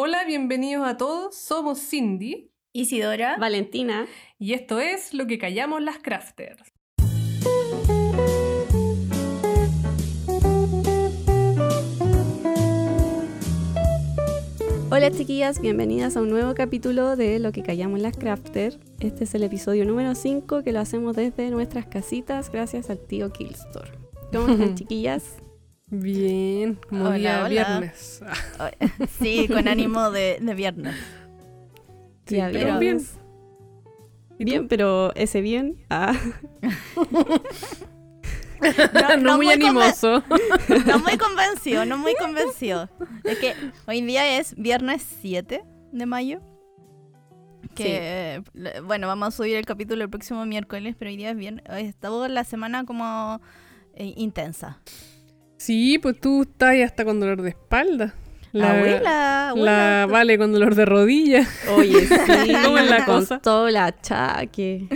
Hola, bienvenidos a todos. Somos Cindy Isidora. Valentina. y esto es Lo que callamos las crafters. Hola chiquillas, bienvenidas a un nuevo capítulo de Lo que callamos las Crafter. Este es el episodio número 5 que lo hacemos desde nuestras casitas gracias al tío Killstore. ¿Cómo están chiquillas? Bien, como Hola, día hola. viernes. Sí, con ánimo de, de viernes. sí, Ya pero viernes. bien. Bien, pero ese bien. Ah, No, no muy muy animoso. No muy convencido, no muy convencido. Es que hoy día es viernes 7 de mayo. Que, bueno, vamos a subir el capítulo el próximo miércoles, pero hoy día es viernes. Estaba la semana como eh, intensa. Sí, pues tú estás hasta con dolor de espalda. La, abuela, abuela. La Vale con dolor de rodilla. oye, sí. ¿Cómo es la con cosa? todo el achaque.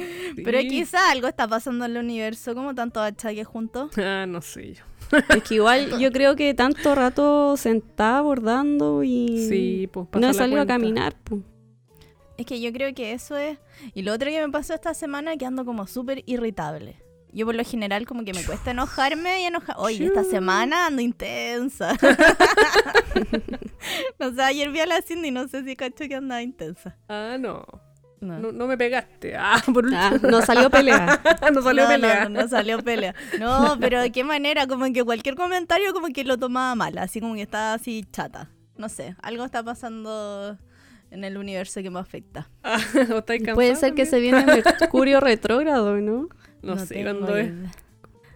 Pero quizá algo está pasando en el universo, como tantos achaques juntos. Ah, no sé yo. Es que igual yo creo que tanto rato sentada bordando y Sí, pues no he salido a caminar. pues. Es que yo creo que eso es. Y lo otro que me pasó esta semana es que ando como súper irritable. Yo por lo general como que me cuesta enojarme y enojar. Oye, esta semana ando intensa. no sé, ayer vi a la Cindy y no sé si cacho que andaba intensa. Ah, no. No. No, no me pegaste. Ah, por último. Ah, no salió pelea. no salió no, pelea. No, no, no salió pelea. No, pero de qué manera, como que cualquier comentario como que lo tomaba mal, así como que estaba así chata. No sé, algo está pasando en el universo que me afecta. Ah, ¿o estáis cansada Puede ser que se viene Mercurio retrógrado, ¿no? No, sé cuándo es.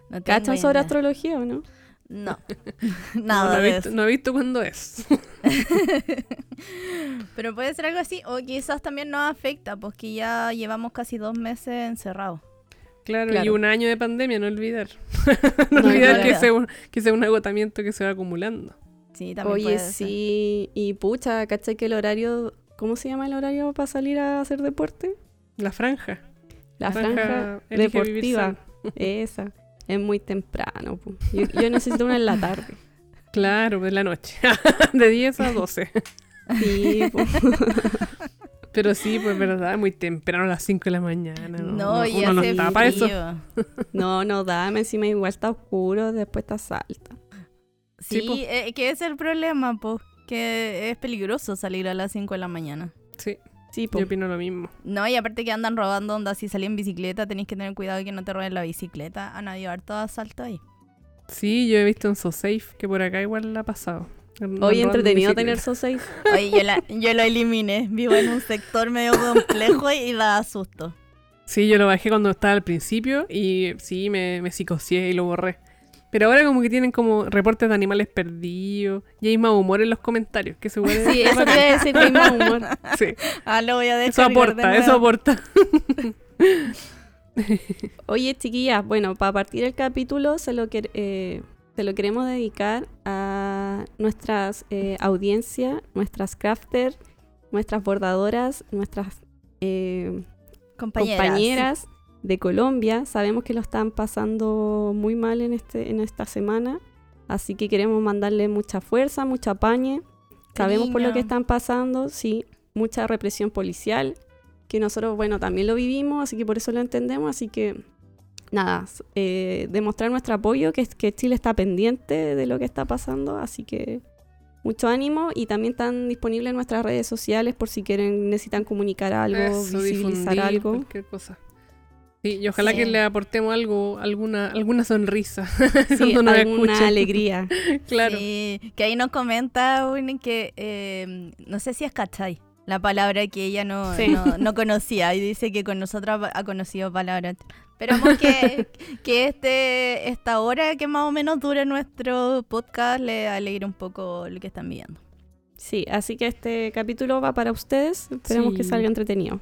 No ¿Cachan sobre astrología o no? No. No, Nada no, he de visto, eso. no he visto cuándo es. Pero puede ser algo así, o quizás también nos afecta, pues que ya llevamos casi dos meses encerrados. Claro, y un año de pandemia, no olvidar. no, No olvidar que sea, un, que sea un agotamiento que se va acumulando. Sí, también Oye, puede ser. sí. Y pucha, ¿cachai que el horario... ¿Cómo se llama el horario para salir a hacer deporte? La franja. La franja, deportiva. Esa. Es muy temprano. po. Yo, yo necesito una en la tarde. Claro, de la noche. de 10 a 12. Sí, po. Pero sí, pues verdad, muy temprano a las 5 de la mañana. No, No, y uno no está para eso. frío. No, no, dame. Encima igual está oscuro, después está salta. Sí, Sí, eh, que es el problema, pues, que es peligroso salir a las 5 de la mañana. Sí, Sí, po. yo opino lo mismo. No, y aparte que andan robando onda, si salís en bicicleta tenéis que tener cuidado de que no te roben la bicicleta. Han habido harto asalto ahí. Sí, yo he visto en SoSafe que por acá igual la ha pasado. Hoy entretenido tener SOSEI. Oye, yo, la- yo lo eliminé. Vivo en un sector medio complejo y da susto. Sí, yo lo bajé cuando estaba al principio y sí, me, me psicocié y lo borré. Pero ahora como que tienen como reportes de animales perdidos y hay más humor en los comentarios, que se puede... Sí, eso a decir que hay más humor. Sí, Ah, lo voy a eso de aporta, eso aporta. Oye, chiquillas, bueno, para partir el capítulo se lo, quer- eh, se lo queremos dedicar a nuestras eh, audiencias, nuestras crafters, nuestras bordadoras, nuestras eh, Compañeras. compañeras de Colombia. Sabemos que lo están pasando muy mal en, este, en esta semana, así que queremos mandarle mucha fuerza, mucha pañe. Sabemos por lo que están pasando, sí, mucha represión policial, que nosotros, bueno, también lo vivimos, así que por eso lo entendemos, así que nada, eh, demostrar nuestro apoyo, que, que Chile está pendiente de lo que está pasando, así que mucho ánimo y también están disponibles en nuestras redes sociales por si quieren, necesitan comunicar algo, Eso, visibilizar algo. Cualquier cosa. Sí, y ojalá Sí. que le aportemos algo, alguna, alguna sonrisa. Sí, alguna alegría. Claro. Sí, que ahí nos comenta un que eh, no sé si es cachai, la palabra que ella no, Sí. no, no conocía y dice que con nosotros ha conocido palabras. Esperamos que, que este, esta hora que más o menos dure nuestro podcast le alegre un poco lo que están viendo. Sí, así que este capítulo va para ustedes. Esperemos que salga entretenido.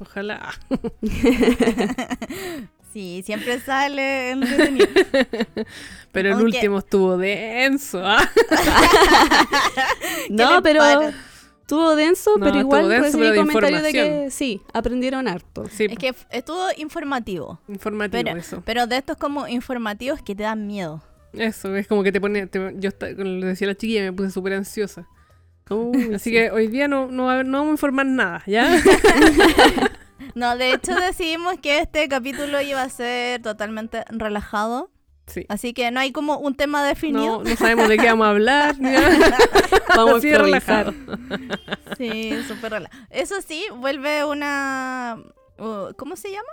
Ojalá. Sí, siempre sale entretenido. Pero el último estuvo denso. ¿ah? no, pero estuvo denso, No, pero igual denso, recibí pero de comentarios de que sí, aprendieron harto. Sí, Es que estuvo informativo, informativo pero- eso. pero de estos como informativos que te dan miedo. Eso, es como que te pone... te- yo como le decía a la chiquilla, me puse súper ansiosa. Uy, Así sí. que hoy día no, no, va- no vamos a informar nada, ¿ya? No, de hecho decidimos que este capítulo iba a ser totalmente relajado. Sí. Así que no hay como un tema definido. No, no sabemos de qué vamos a hablar. ni nada. Vamos a relajado. Sí, súper relajado. Eso sí, vuelve una... uh, ¿Cómo se llama?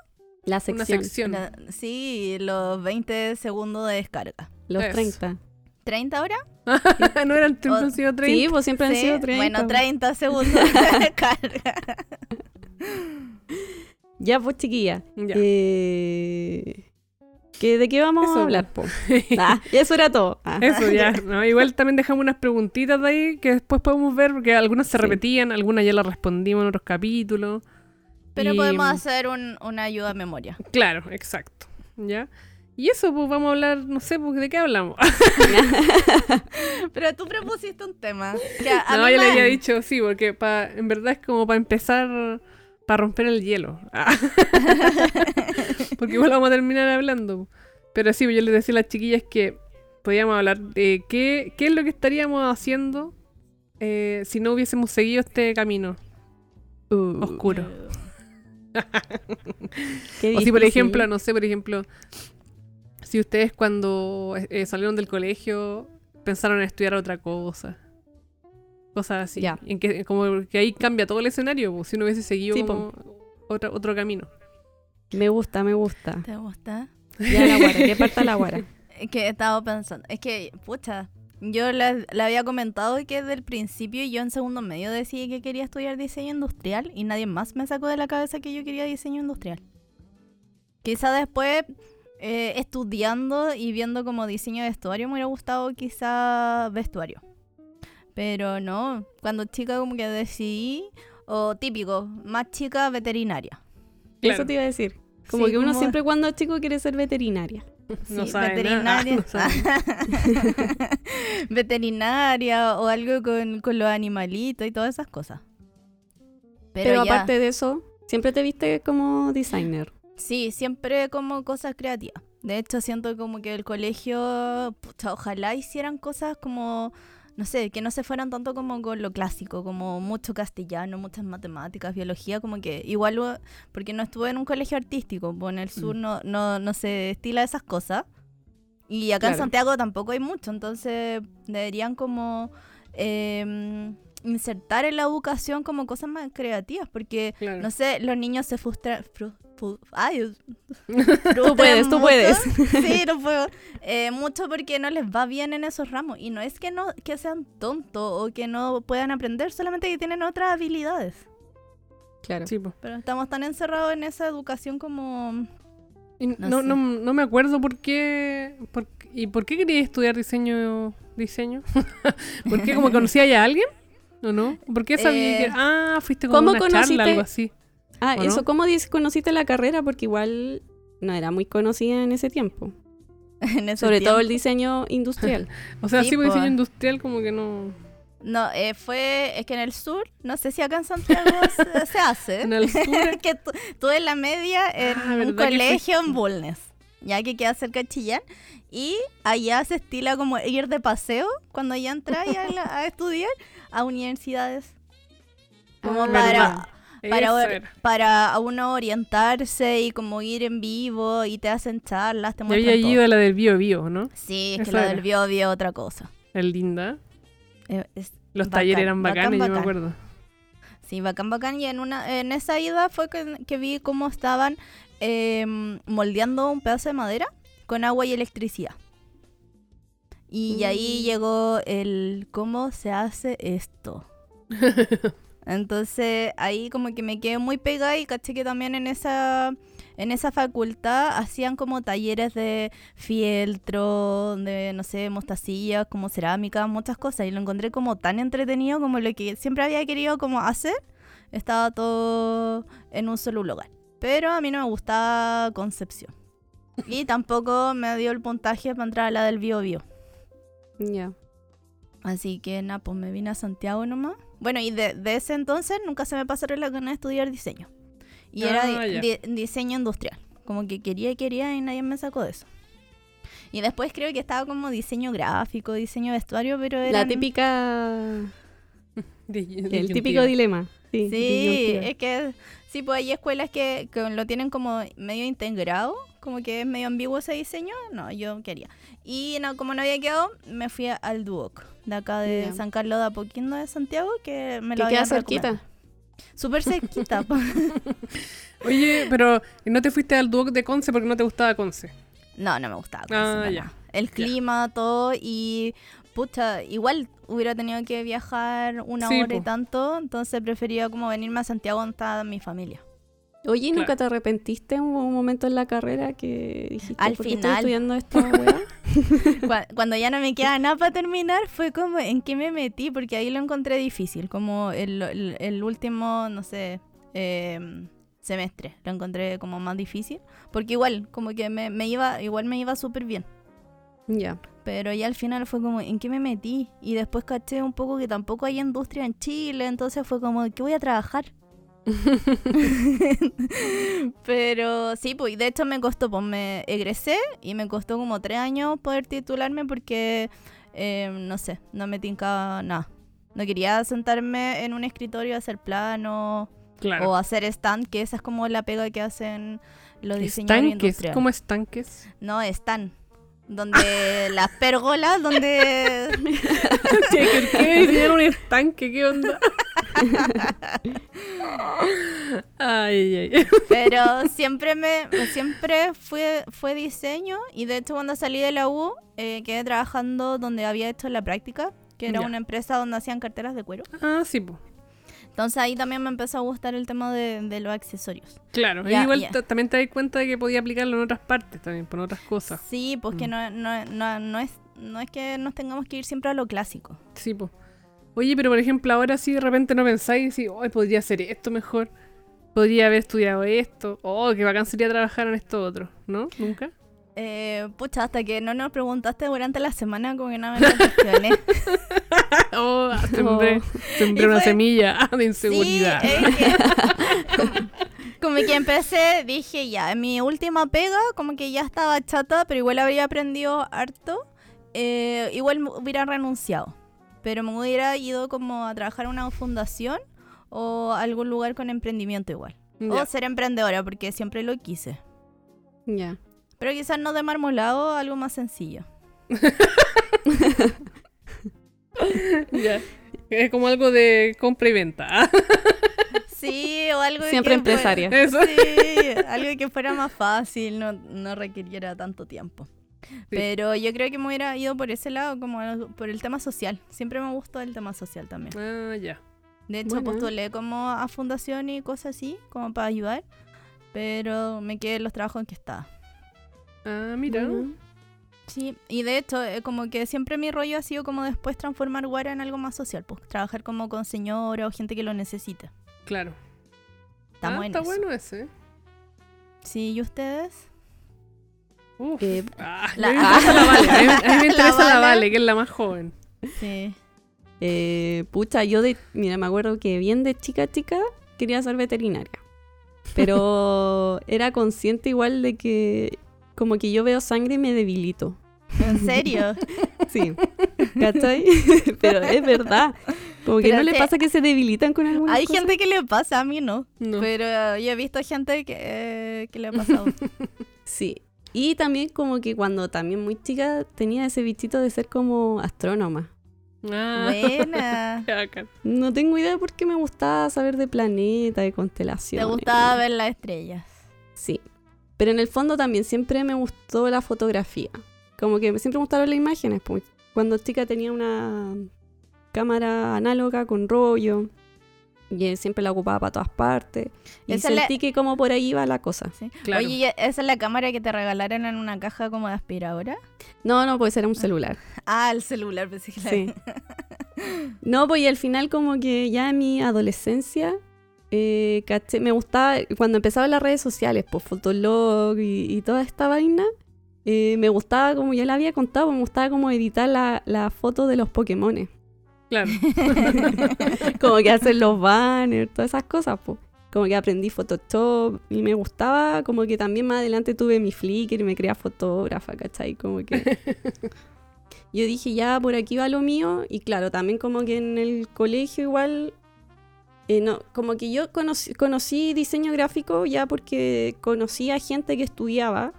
La Una sección. sección. La- sí, los 20 segundos de descarga. Los Eso. 30. ¿30 horas? no eran siempre O- han sido 30. Sí, pues siempre han Sí, sido 30. Bueno, 30 segundos de descarga. Ya, pues, chiquilla. Ya. Eh... ¿qué- ¿De qué vamos Eso, a hablar, po? Ah, eso era todo. Ah. Eso ya, ¿no? Igual también dejamos unas preguntitas de ahí que después podemos ver, porque algunas se Sí. repetían, algunas ya las respondimos en otros capítulos. Pero Y- podemos hacer un- una ayuda a memoria. Claro, exacto. ¿Ya? Y eso, pues vamos a hablar, no sé, pues, ¿de qué hablamos? Pero tú propusiste un tema. Que a, no, yo le había dicho sí, porque pa, en verdad es como para empezar, para romper el hielo. Porque igual vamos a terminar hablando. Pero sí, yo les decía a las chiquillas que podíamos hablar de qué, qué es lo que estaríamos haciendo eh, si no hubiésemos seguido este camino Uh, oscuro. qué O si, por ejemplo, no sé, por ejemplo, si ustedes cuando eh, salieron del colegio pensaron en estudiar otra cosa. Cosas así. Ya. En que, como que ahí cambia todo el escenario, pues, si uno hubiese seguido Sí, como otro, otro camino. Me gusta, me gusta. ¿Te gusta? Ya la guara, ¿qué parta la guara? Es que he estado pensando. Es que, pucha, yo le, le había comentado que desde el principio yo en segundo medio decidí que quería estudiar diseño industrial y nadie más me sacó de la cabeza que yo quería diseño industrial. Quizá después, eh, estudiando y viendo como diseño de vestuario, me hubiera gustado quizá vestuario. Pero no, cuando chica como que decidí, o típico, más chica veterinaria. Claro. Eso te iba a decir. Como Sí, que uno como- siempre cuando es chico quiere ser veterinaria. No Sí, sabe veterinaria. nada, no sabe. veterinaria o algo con, con los animalitos y todas esas cosas. Pero, Pero, ya, aparte de eso, siempre te viste como designer. Sí, siempre como cosas creativas. De hecho, siento como que el colegio, pucha, ojalá hicieran cosas como, no sé, que no se fueran tanto como con lo clásico, como mucho castellano, muchas matemáticas, biología, como que igual, porque no estuve en un colegio artístico, pues en el sur Mm. no, no, no se estila esas cosas. Y acá en. Santiago tampoco hay mucho, entonces deberían como em, insertar en la educación como cosas más creativas, porque, Claro. no sé, los niños se frustran... fru- ay, Tú puedes, tú mucho. puedes. Sí, no puedo. Eh, mucho porque no les va bien en esos ramos. Y no es que no que sean tontos o que no puedan aprender, solamente que tienen otras habilidades. Claro. Sí. Pero estamos tan encerrados en esa educación como... Y No no, sé. no, no me acuerdo por qué. por- ¿Y por qué querías estudiar diseño? diseño? ¿Por qué? ¿Como conocía ya a alguien? ¿O no? ¿Por qué sabía Eh, que.? Ah, fuiste como ¿cómo una conociste- charla, algo así. Ah, ¿O eso, no? ¿cómo conociste la carrera? Porque igual no era muy conocida en ese tiempo. en ese Sobre todo el tiempo. diseño industrial. O sea, Sí, sí, pues, diseño industrial, como que no. No, eh, fue... Es que en el sur, no sé si acá en Santiago se, se hace. En el sur. que tu- tuve la media en Ah, un ¿verdad que colegio en Bulnes, ya que queda cerca de Chillán. Y allá se estila como ir de paseo cuando ya entras a, a estudiar a universidades. Como Ah, para, verdad. Para, para uno orientarse y como ir en vivo y te hacen charlas, te Yo había todo. ido a la del Bio Bio, ¿no? Sí, es que la era. del bio bio otra cosa. El linda. Eh, es Los bacán, talleres eran bacán, bacanes, yo me bacán. acuerdo. Sí, bacán, bacán. Y en, una, en esa ida fue que, que vi cómo estaban em, moldeando un pedazo de madera con agua y electricidad. Y ahí Mm. llegó el cómo se hace esto. Entonces ahí como que me quedé muy pegada y caché que también en esa, en esa facultad hacían como talleres de fieltro, de no sé, mostacillas, como cerámica, muchas cosas. Y lo encontré como tan entretenido como lo que siempre había querido como hacer. Estaba todo en un solo lugar. Pero a mí no me gustaba Concepción. Y tampoco me dio el puntaje para entrar a la del Bio Bio. Ya. Así que nada, pues me vine a Santiago nomás. Bueno, y de, de ese entonces nunca se me pasaron la gana de estudiar diseño. Y era Ah, di- ya. di- diseño industrial. Como que quería y quería y nadie me sacó de eso. Y después creo que estaba como diseño gráfico, diseño vestuario, pero era... La típica El típico dilema. Sí, Sí, es que sí, pues hay escuelas que, que lo tienen como medio integrado, como que es medio ambiguo ese diseño. No, yo quería. Y no, como no había quedado, me fui a- al Duoc, de acá de. San Carlos de Apoquindo de Santiago, que me Que lo queda cerquita. Súper cerquita. Oye, pero ¿no te fuiste al Duoc de Conce porque no te gustaba Conce? no, no me gustaba. Ah, Conce, para ya. nada. El clima, todo, y pucha, igual hubiera tenido que viajar una Sí, hora y tanto, entonces prefería como venirme a Santiago donde está mi familia. Oye, ¿y ¿nunca Claro. te arrepentiste en un momento en la carrera que dijiste, Al ¿por qué estoy estudiando esta weá? Cuando ya no me queda nada para terminar, fue como en qué me metí, porque ahí lo encontré difícil, como el, el- el último, no sé, em, semestre, lo encontré como más difícil, porque igual, como que me, me iba, igual me iba súper bien, ya. pero ya al final fue como, ¿en qué me metí? Y después caché un poco que tampoco hay industria en Chile, entonces fue como, ¿qué voy a trabajar? Pero sí, pues de hecho me costó, pues me egresé y me costó como tres años poder titularme porque, eh, no sé, no me tincaba nada. No quería sentarme en un escritorio a hacer plano Claro. o hacer stand, que esa es como la pega que hacen los diseñadores estanques. ¿cómo estanques? No, stand. Donde las pérgolas, donde... ¿Qué, qué, qué diseñar un estanque? ¿Qué onda? Ay, ay, ay. Pero siempre me siempre fue, fue diseño y de hecho cuando salí de la U eh, quedé trabajando donde había hecho la práctica, que era Ya. una empresa donde hacían carteras de cuero. Ah, sí, pues. Entonces ahí también me empezó a gustar el tema de, de los accesorios. Claro, Ya, igual también te das cuenta de que podía aplicarlo en otras partes también, por otras cosas. Sí, pues que Mm. no, no, no, no es, no es que nos tengamos que ir siempre a lo clásico. Sí, pues. Oye, pero por ejemplo, ahora sí de repente no pensáis y hoy podría hacer esto mejor. Podría haber estudiado esto. Oh, qué bacán sería trabajar en esto otro, ¿no? ¿Nunca? Eh, pucha, hasta que no nos preguntaste durante la semana como que no me lo cuestioné. Oh, sembré, sembré Y una fue- semilla de inseguridad. Sí, es que- como que empecé, dije ya, en mi última pega, como que ya estaba chata, pero igual habría aprendido harto. eh, igual hubiera renunciado, pero me hubiera ido como a trabajar en una fundación o algún lugar con emprendimiento igual. O ser emprendedora, porque siempre lo quise. Ya. Pero quizás no de marmolado, algo más sencillo. Ya. Es como algo de compra y venta. Sí, o algo Siempre que fuera- empresaria. Eso. Sí, algo que fuera más fácil, no, no requiriera tanto tiempo. Pero yo creo que me hubiera ido por ese lado, como por el tema social. Siempre me gustó el tema social también. Ah, ya. De hecho, Bueno. postulé como a fundación y cosas así, como para ayudar. Pero me quedé en los trabajos en que estaba. Ah, mira. Bueno. Sí, y de hecho, eh, como que siempre mi rollo ha sido como después transformar Guara en algo más social, pues trabajar como con señora o gente que lo necesite. Claro. Estamos ah, en está eso. bueno ese. Sí, ¿y ustedes? Uf. Eh, Ah, la- a me interesa la Vale. A mí, a mí me La interesa la Vale. Vale, que es la más joven. Sí. Eh, pucha, yo de, mira, me acuerdo que bien de chica chica quería ser veterinaria. Pero era consciente igual de que como que yo veo sangre y me debilito. ¿En serio? Sí. ¿Cachai? Pero es verdad. Como que Pero no le pasa que se debilitan con algunas Hay cosas? gente que le pasa, a mí no. No. Pero yo he visto gente que, eh, que le ha pasado. Sí. Y también como que cuando también muy chica tenía ese bichito de ser como astrónoma. Ah, Buena. No tengo idea por qué me gustaba saber de planetas, de constelaciones. Te gustaba ver las estrellas. Sí. Pero en el fondo también siempre me gustó la fotografía. Como que siempre me gustaron las imágenes. pues. Cuando chica tenía una cámara análoga con rollo. Y siempre la ocupaba para todas partes. Y Esa la- sentí que como por ahí iba la cosa. ¿sí? Claro. Oye, ¿y ¿esa es la cámara que te regalaron en una caja como de aspiradora? No, no, pues era un celular. Ah, el celular, pensé que la- Sí. No, pues y al final como que ya en mi adolescencia eh, caché- me gustaba, cuando empezaba las redes sociales, pues Fotolog y, y toda esta vaina, eh, me gustaba, como ya le había contado, me gustaba como editar la, la foto de los Pokémones. Claro. como que hacer los banners, todas esas cosas, pues. Como que aprendí Photoshop y me gustaba, como que también más adelante tuve mi Flickr y me creía fotógrafa, ¿cachai? Como que... yo dije, ya por aquí va lo mío. Y claro, también como que en el colegio igual, eh, no, como que yo conocí, conocí diseño gráfico ya porque conocí a gente que estudiaba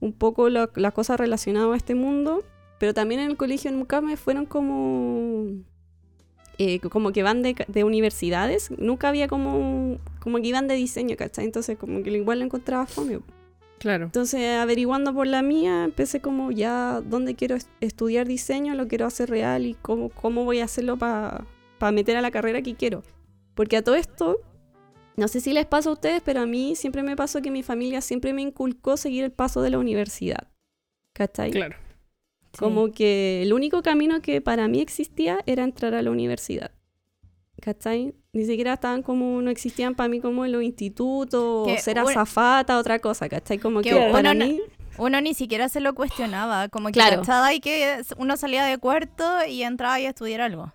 un poco las cosas relacionadas a este mundo. Pero también en el colegio nunca me fueron como... eh, como que van de, de universidades. Nunca había como... Como que iban de diseño, ¿cachai? Entonces como que igual lo encontraba fome. Claro. Entonces, averiguando por la mía, empecé como ya dónde quiero est- estudiar diseño, lo quiero hacer real y cómo, cómo voy a hacerlo para meter a la carrera que quiero. Porque a todo esto, no sé si les pasa a ustedes, pero a mí siempre me pasó que mi familia siempre me inculcó seguir el paso de la universidad. ¿Cachai? Claro. Sí. Como que el único camino que para mí existía era entrar a la universidad. ¿Cachai? Ni siquiera estaban como, no existían para mí como los institutos, Que o ser un- azafata, otra cosa, ¿cachai? Como Que que, uno para mí... Uno ni siquiera se lo cuestionaba, como que Claro. y que uno salía de cuarto y entraba y a estudiar algo.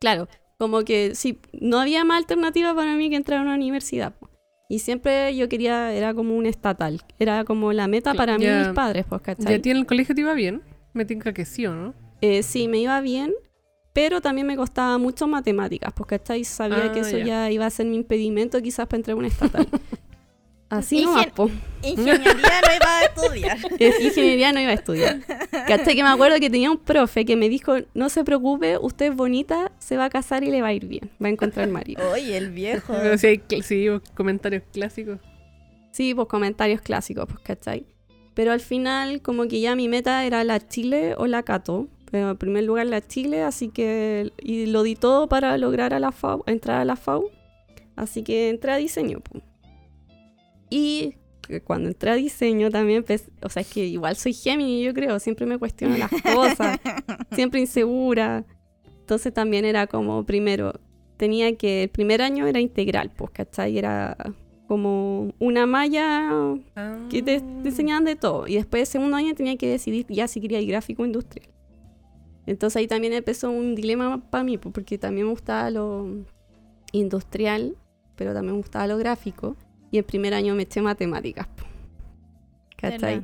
Claro, como que sí, no había más alternativa para mí que entrar a una universidad. Y siempre yo quería, era como un estatal, era como la meta para mí y mis padres, pues, ¿Ya ¿cachai? a ti en el colegio te iba bien? Me tinca que sí, ¿o no? Eh, sí, me iba bien, pero también me costaba mucho matemáticas, pues, ¿cachai? Sabía Ah, que eso ya. ya. iba a ser mi impedimento quizás para entrar a una estatal. Así Ingen- po. Ingeniería no iba a estudiar. Ingeniería no iba a estudiar. ¿Cachai? Que me acuerdo que tenía un profe que me dijo, no se preocupe, usted es bonita, se va a casar y le va a ir bien, va a encontrar marido. Oye, el viejo. Pero sí hay cl- sí, comentarios clásicos. Sí, pues comentarios clásicos, pues, ¿cachai? Pero al final, como que ya mi meta era la Chile o la Cato. Pero en primer lugar la Chile, así que... Y lo di todo para lograr a la FAU, entrar a la FAU. Así que entré a diseño, pues. Y cuando entré a diseño también, pues, o sea, es que igual soy Gemini, yo creo, siempre me cuestiono las cosas, siempre insegura. Entonces también era como, primero, tenía que, el primer año era integral, pues, ¿cachai? Era como una malla que te, te enseñaban de todo. Y después, el segundo año, tenía que decidir ya si quería ir gráfico o industrial. Entonces ahí también empezó un dilema para mí, porque también me gustaba lo industrial, pero también me gustaba lo gráfico. Y el primer año me eché matemáticas. ¿Cachai?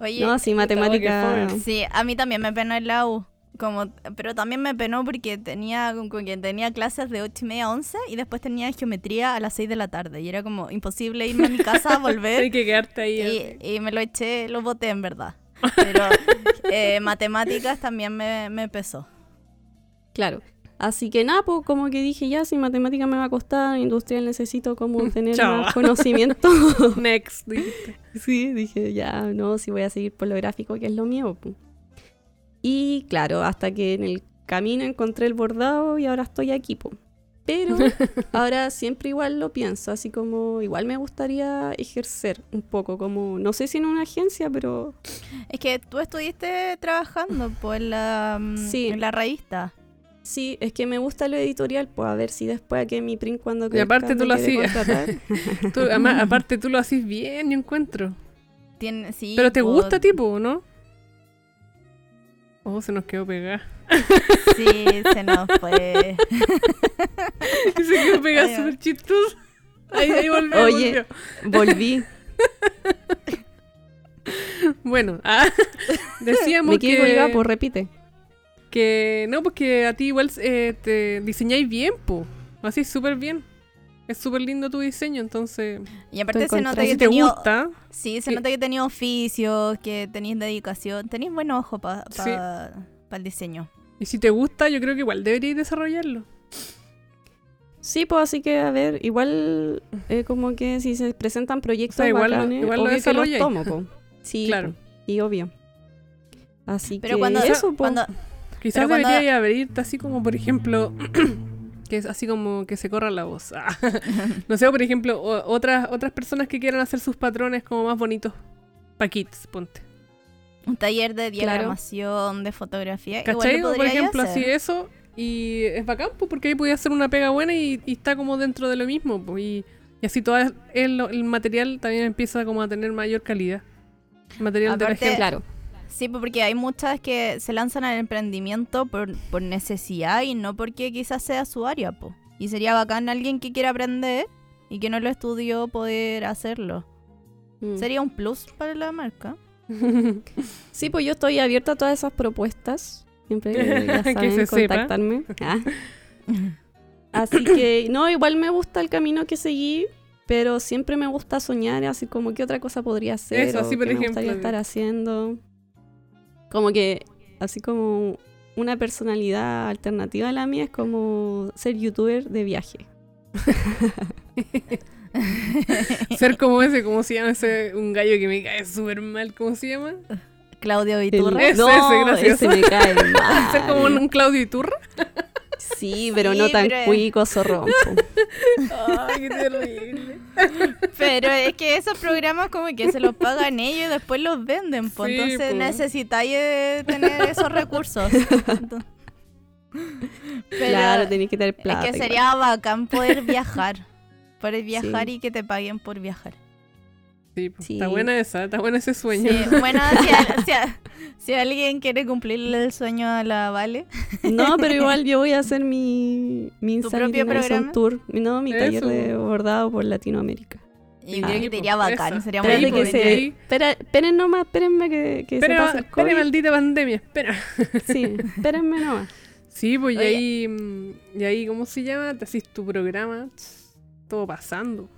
Oye, No, sí, matemáticas. sí, a mí también me penó el la U. Como, pero también me penó porque tenía, como que tenía clases de 8 y media a 11 y después tenía geometría a las 6 de la tarde. Y era como imposible irme a mi casa a Hay volver. que quedarte ahí. y, y me lo eché, lo boté en verdad. Pero eh, matemáticas también me, me pesó. Claro. Así que nada, pues como que dije, ya, si matemática me va a costar, industrial necesito como tener más conocimiento. Next. dijiste. Sí, dije, ya, no, si voy a seguir por lo gráfico, que es lo mío. pu. Y claro, hasta que en el camino encontré el bordado y ahora estoy aquí, po. Pero ahora siempre igual lo pienso, así como igual me gustaría ejercer un poco, como, no sé si en una agencia, pero Es que tú estuviste trabajando pues, en, la, mm, Sí. en la revista. sí, es que me gusta lo editorial, pues a ver si después a que mi print cuando Y aparte crezca tú lo hacías. Tú, ama- aparte tú lo haces bien, yo encuentro. Tiene, sí, Pero te gusta, tipo, ¿no? Oh, se nos quedó pegada. Sí, se nos fue. se quedó pegada súper chistoso. Ahí, ahí volvió, Oye. volvió. Volví, Bueno, ah, decíamos me que, colgada, pues repite. que no, porque a ti igual eh, te diseñáis bien, po. Así súper bien. Es súper lindo tu diseño, entonces, Y aparte se nota que si te gusta, Sí, se que- nota que tenía oficios, que tenéis dedicación, tenéis buen ojo para Sí. el diseño. y si te gusta, yo creo que igual deberíais desarrollarlo. Sí, pues así que, a ver, igual eh, como que si se presentan proyectos O sea, igual lo- bacanes, igual lo obvio que los tomo, po. Sí, Claro. po, y obvio. Así Pero que cuando, eso, po. cuando Quizás Pero cuando- debería abrirte así como, por ejemplo, que es así como que se corra la voz. Ah. no sé, por ejemplo, otras, otras personas que quieran hacer sus patrones como más bonitos. Pa' kids, ponte. un taller de Claro. diagramación, de fotografía, igual ¿Cachai? lo O, por ejemplo, hacer. así eso. Y es bacán, pues, porque ahí podía hacer una pega buena y, y está como dentro de lo mismo. pues, y, y así todo el, el material también empieza como a tener mayor calidad. El material de la gente. Claro. Sí, pues, porque hay muchas que se lanzan al emprendimiento por, por necesidad y no porque quizás sea su área, po. Y sería bacán alguien que quiera aprender y que no lo estudió poder hacerlo. Mm. Sería un plus para la marca. Sí, pues yo estoy abierta a todas esas propuestas. Siempre ya Que saben, se sepa. contactarme. Ah. Así que, no, igual me gusta el camino que seguí, pero siempre me gusta soñar, así como qué otra cosa podría hacer. Eso, o así, por qué me ejemplo, gustaría estar haciendo. Como que, así como una personalidad alternativa a la mía es como ser youtuber de viaje. Ser como ese, ¿cómo se llama ese? Un gallo que me cae súper mal, ¿cómo se llama? Claudio El- Viturra. Ese, no, ese, gracias. ese me cae mal. Ser como un, un Claudio Iturra. Sí, pero Sí, no tan pero- cuico, zorrón. Ay, qué terrible. Pero es que esos programas como que se los pagan ellos y después los venden, pues Sí, entonces po. necesitáis eh, tener esos recursos. Entonces- Pero claro, tenés que tener plata. es que igual. sería bacán poder viajar. Poder viajar Sí. y que te paguen por viajar. Sí, pues, Sí. está buena esa, está bueno ese sueño. Sí, bueno, si, al- si a- si alguien quiere cumplirle el sueño a la Vale, No, pero igual yo voy a hacer mi, mi ¿Tu Insanity propio programa? Tour. Mi- No, mi taller de bordado por Latinoamérica. y Ah, que sería bacán, esa. sería muy que se... Espera, esperen nomás, espérenme que, que se Espera, pase el COVID. maldita pandemia, espera. Sí, espérenme nomás. Sí, pues y Oye. ahí, mm, y ahí, ¿cómo se llama? Te haces tu programa, todo pasando.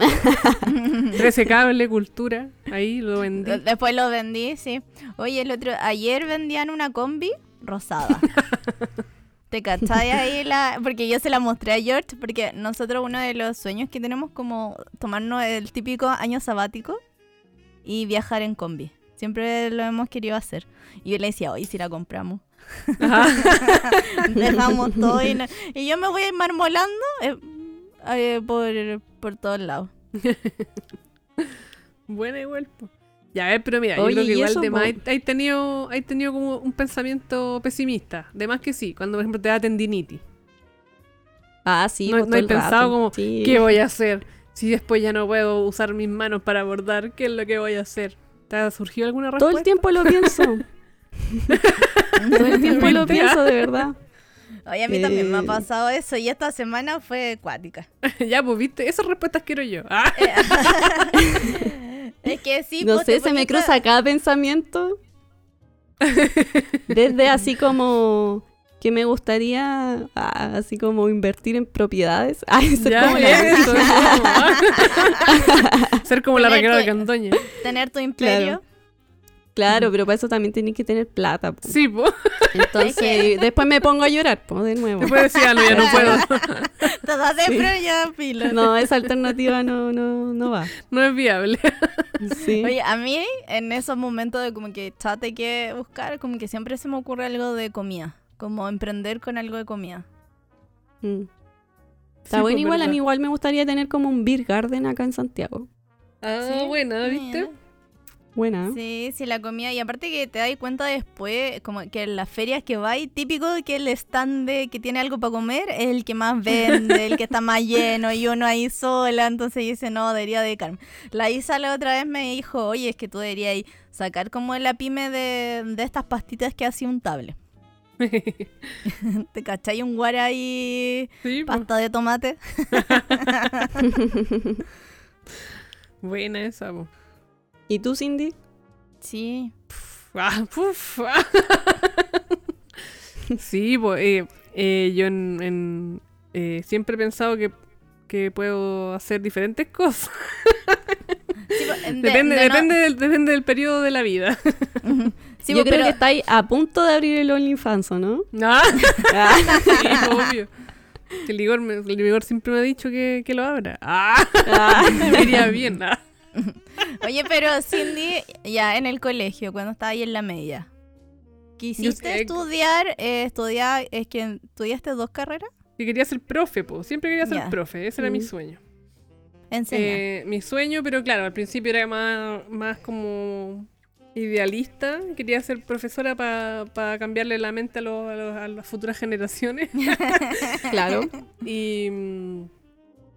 13 cable, cultura, ahí lo vendí. Después lo vendí, sí. Oye, el otro, ayer vendían una combi rosada. ¿Te cachai ahí la...? Porque yo se la mostré a George, porque nosotros uno de los sueños que tenemos como tomarnos el típico año sabático y viajar en combi. Siempre lo hemos querido hacer. Y yo le decía, hoy si la compramos. Dejamos todo y, no- y yo me voy a ir marmolando eh, eh, por, por todos lados. Buena igual, pues. Ya ves, pero mira, Oye, yo creo que ¿y igual eso, de más po? hay, hay tenido, hay tenido como un pensamiento pesimista. De más que sí, cuando por ejemplo te da tendinitis. Ah, sí, No- no todo he pensado rato. como, Sí. ¿Qué voy a hacer? Si después ya no puedo usar mis manos para bordar, ¿qué es lo que voy a hacer? ¿Te ha surgido alguna Todo respuesta? el tiempo lo pienso. todo el tiempo lo pienso, de verdad. Oye, a mí también me ha Eh. pasado eso y esta semana fue acuática. ya, pues viste, esas respuestas quiero yo. Ah, Es que sí, no pues, sé, se me cruza cada pensamiento. Desde así como que me gustaría ah, así como invertir en propiedades. Ah, eso ya, es como la- eso, como. Ser como la Raquel de Candoña. tener tu imperio. Claro, pero para eso también tenés que tener plata. po. Sí, pues. Entonces, después me pongo a llorar, po, de nuevo. Después decía, no, ya no puedo. Sí. pero ya, filo. No, esa alternativa no, no, no va. No es viable. Sí. Oye, a mí en esos momentos de como que chate que buscar, como que siempre se me ocurre algo de comida. Como emprender con algo de comida. Mm. Sí, Está bueno, pues, igual a verdad. mí igual me gustaría tener como un beer garden acá en Santiago. Ah, Sí, buena, ¿viste? mira. Buena. Sí, sí, la comida. Y aparte que te das cuenta después, como que en las ferias que vais, típico que el stand de que tiene algo para comer es el que más vende, el que está más lleno y uno ahí sola. Entonces dice, no, debería dedicarme. La Isa la otra vez me dijo, oye, es que tú deberías sacar como la pyme de, de estas pastitas que hace un table. ¿Te cachai? Un guara ahí, sí, pasta de tomate. Buena esa, pues. ¿Y tú, Cindy? Sí. Ah, puf, ah. sí, pues eh, eh, yo en, en, eh, siempre he pensado que, que puedo hacer diferentes cosas. Sí, pues, de- depende, de no- depende, del, depende del periodo de la vida. Sí, Yo pues, creo pero- que estáis a punto de abrir el OnlyFans, ¿o ¿no? Ah, Ah, sí, obvio. Que el Igor, me- el Igor siempre me ha dicho que, que lo abra. Ah, ah. me iría bien. ah. Oye, pero Cindy, ya en el colegio, cuando estaba ahí en la media, ¿quisiste sé- estudiar, eh, estudiar, es que estudiaste dos carreras? Que quería ser profe, pues. Siempre quería ser profe. Ese era mi Mm. sueño. Eh, mi sueño, pero claro, al principio era más, más como idealista. Quería ser profesora para cambiarle la mente a, los- a los- a las futuras generaciones. claro. y, mm,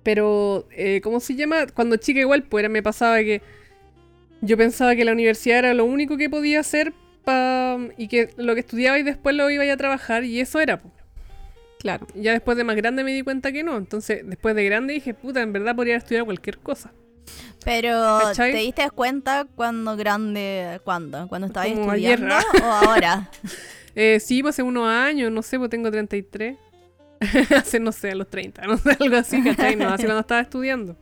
pero, eh, ¿cómo se llama? Cuando chica igual, pues era- me pasaba que yo pensaba que la universidad era lo único que podía hacer pa- y que lo que estudiaba y después lo iba a, ir a trabajar y eso era. pues. Claro. Ya después de más grande me di cuenta que no. Entonces, después de grande dije, puta, en verdad podría estudiar cualquier cosa. Pero, ¿Cachai? ¿te diste cuenta cuando grande, cuándo? ¿Cuando estabas ayer, estudiando o ahora? Eh, sí, pues hace unos años, no sé, pues tengo 33. hace, no sé, a los 30, no sé, algo así, ¿cachai? No, hace cuando estaba estudiando.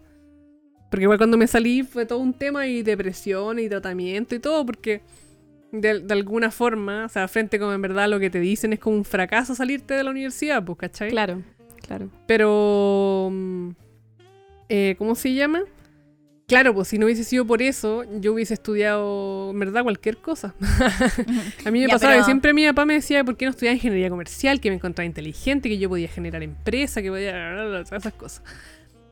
Porque igual cuando me salí fue todo un tema y depresión y tratamiento y todo, porque de, de alguna forma, o sea, frente como en verdad lo que te dicen es como un fracaso salirte de la universidad, pues, ¿cachai? Claro, claro. Pero. mm, eh, ¿Cómo se llama? Claro, pues si no hubiese sido por eso, yo hubiese estudiado, en verdad, cualquier cosa. a mí me Ya, pasaba pero- que siempre mi papá me decía, ¿por qué no estudiaba ingeniería comercial? Que me encontraba inteligente, que yo podía generar empresa, que podía... esas cosas.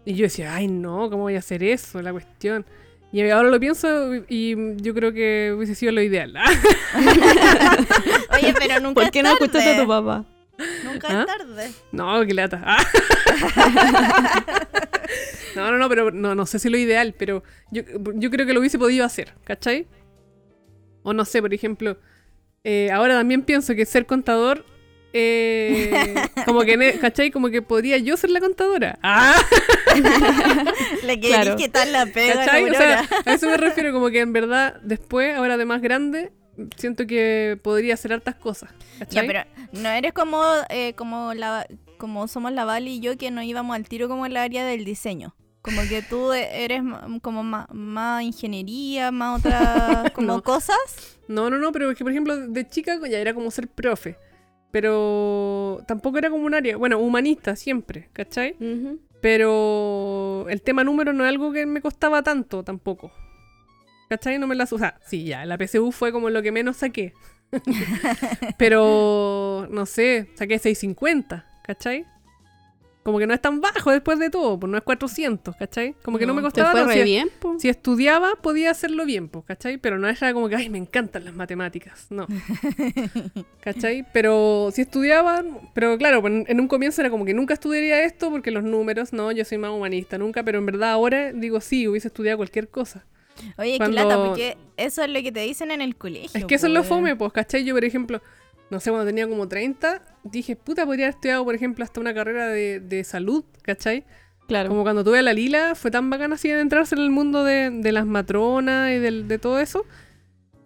Y yo decía, ay no, ¿cómo voy a hacer eso? La cuestión. Y ahora lo pienso y yo creo que hubiese sido lo ideal. Oye, pero nunca ¿Por qué es no tarde. escuchaste a tu papá? Nunca ¿Ah? es tarde. No, qué lata. Ah. no, no, no, pero no, no sé si lo ideal, pero yo, yo creo que lo hubiese podido hacer, ¿cachai? O no sé, por ejemplo, eh, ahora también pienso que ser contador, eh, como que, ne- ¿cachai? Como que podría yo ser la contadora. ¡Ah! Le querés Claro. quitar la pega la ¿Cachai? O sea, a eso me refiero, como que en verdad, después, ahora de más grande, siento que podría hacer hartas cosas. Ya, ¿Cachai? pero no eres como, eh, como, la, como somos la Vali y yo que no íbamos al tiro como en la área del diseño. Como que tú eres ma- como más, más ingeniería, más otras como No. cosas. No, no, no, pero es que por ejemplo de chica ya era como ser profe. Pero tampoco era como un área, bueno, humanista siempre, ¿cachai? Pero el tema número no es algo que me costaba tanto tampoco. ¿Cachai? No me las... O sea, sí, ya, la PSU fue como lo que menos saqué. Pero, no sé, saqué 650, ¿cachai? Como que no es tan bajo después de todo, pues no es 400, ¿cachai? Como que no, No, me Te costaba fue tanto. re Si- bien, po. si estudiaba, podía hacerlo bien, pues, ¿cachai? Pero no era como que, ay, me encantan las matemáticas, no. ¿Cachai? Pero si estudiaba, pero claro, pues, en en un comienzo era como que nunca estudiaría esto porque los números, no, yo soy más humanista, nunca, pero en verdad ahora digo, sí, hubiese estudiado cualquier cosa. Oye, Cuando- qué lata, porque eso es lo que te dicen en el colegio. Es que eso es lo fome, pues, ¿cachai? Yo, por ejemplo, no sé, cuando tenía como 30, dije, puta, podría haber estudiado, por ejemplo, hasta una carrera de, de salud, ¿cachai? Claro. Como cuando tuve a la Lila, fue tan bacán así de entrarse en el mundo de, de las matronas y del- de, todo eso,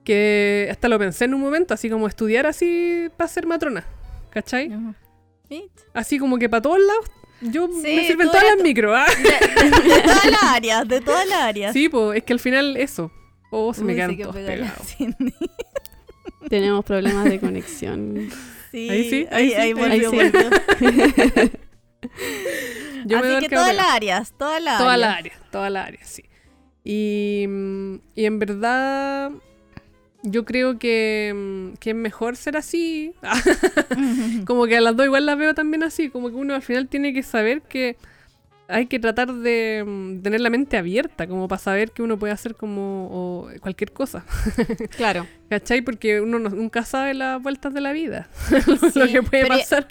que hasta lo pensé en un momento, así como estudiar así para ser matrona, ¿cachai? Así como que para todos lados, yo Sí, me sirven todas las micro, ¿ah? De, de- de todas las áreas, de todas las áreas. Sí, pues es que al final eso. Oh, se me quedan sí que todos pegados. Tenemos problemas de conexión. Sí, Ahí sí, ahí, ahí sí, ahí ahí volvió, sí. Yo Así que todas las áreas, todas las Toda la áreas. área, toda la área, sí. Y, mm, y en verdad, yo creo que, mm, que es mejor ser así. como que a las dos igual las veo también así. Como que uno al final tiene que saber que hay que tratar de mm, tener la mente abierta, como para saber que uno puede hacer como o cualquier cosa. Claro. ¿Cachai? Porque uno no- nunca sabe las vueltas de la vida. Sí, lo que puede pero- pasar.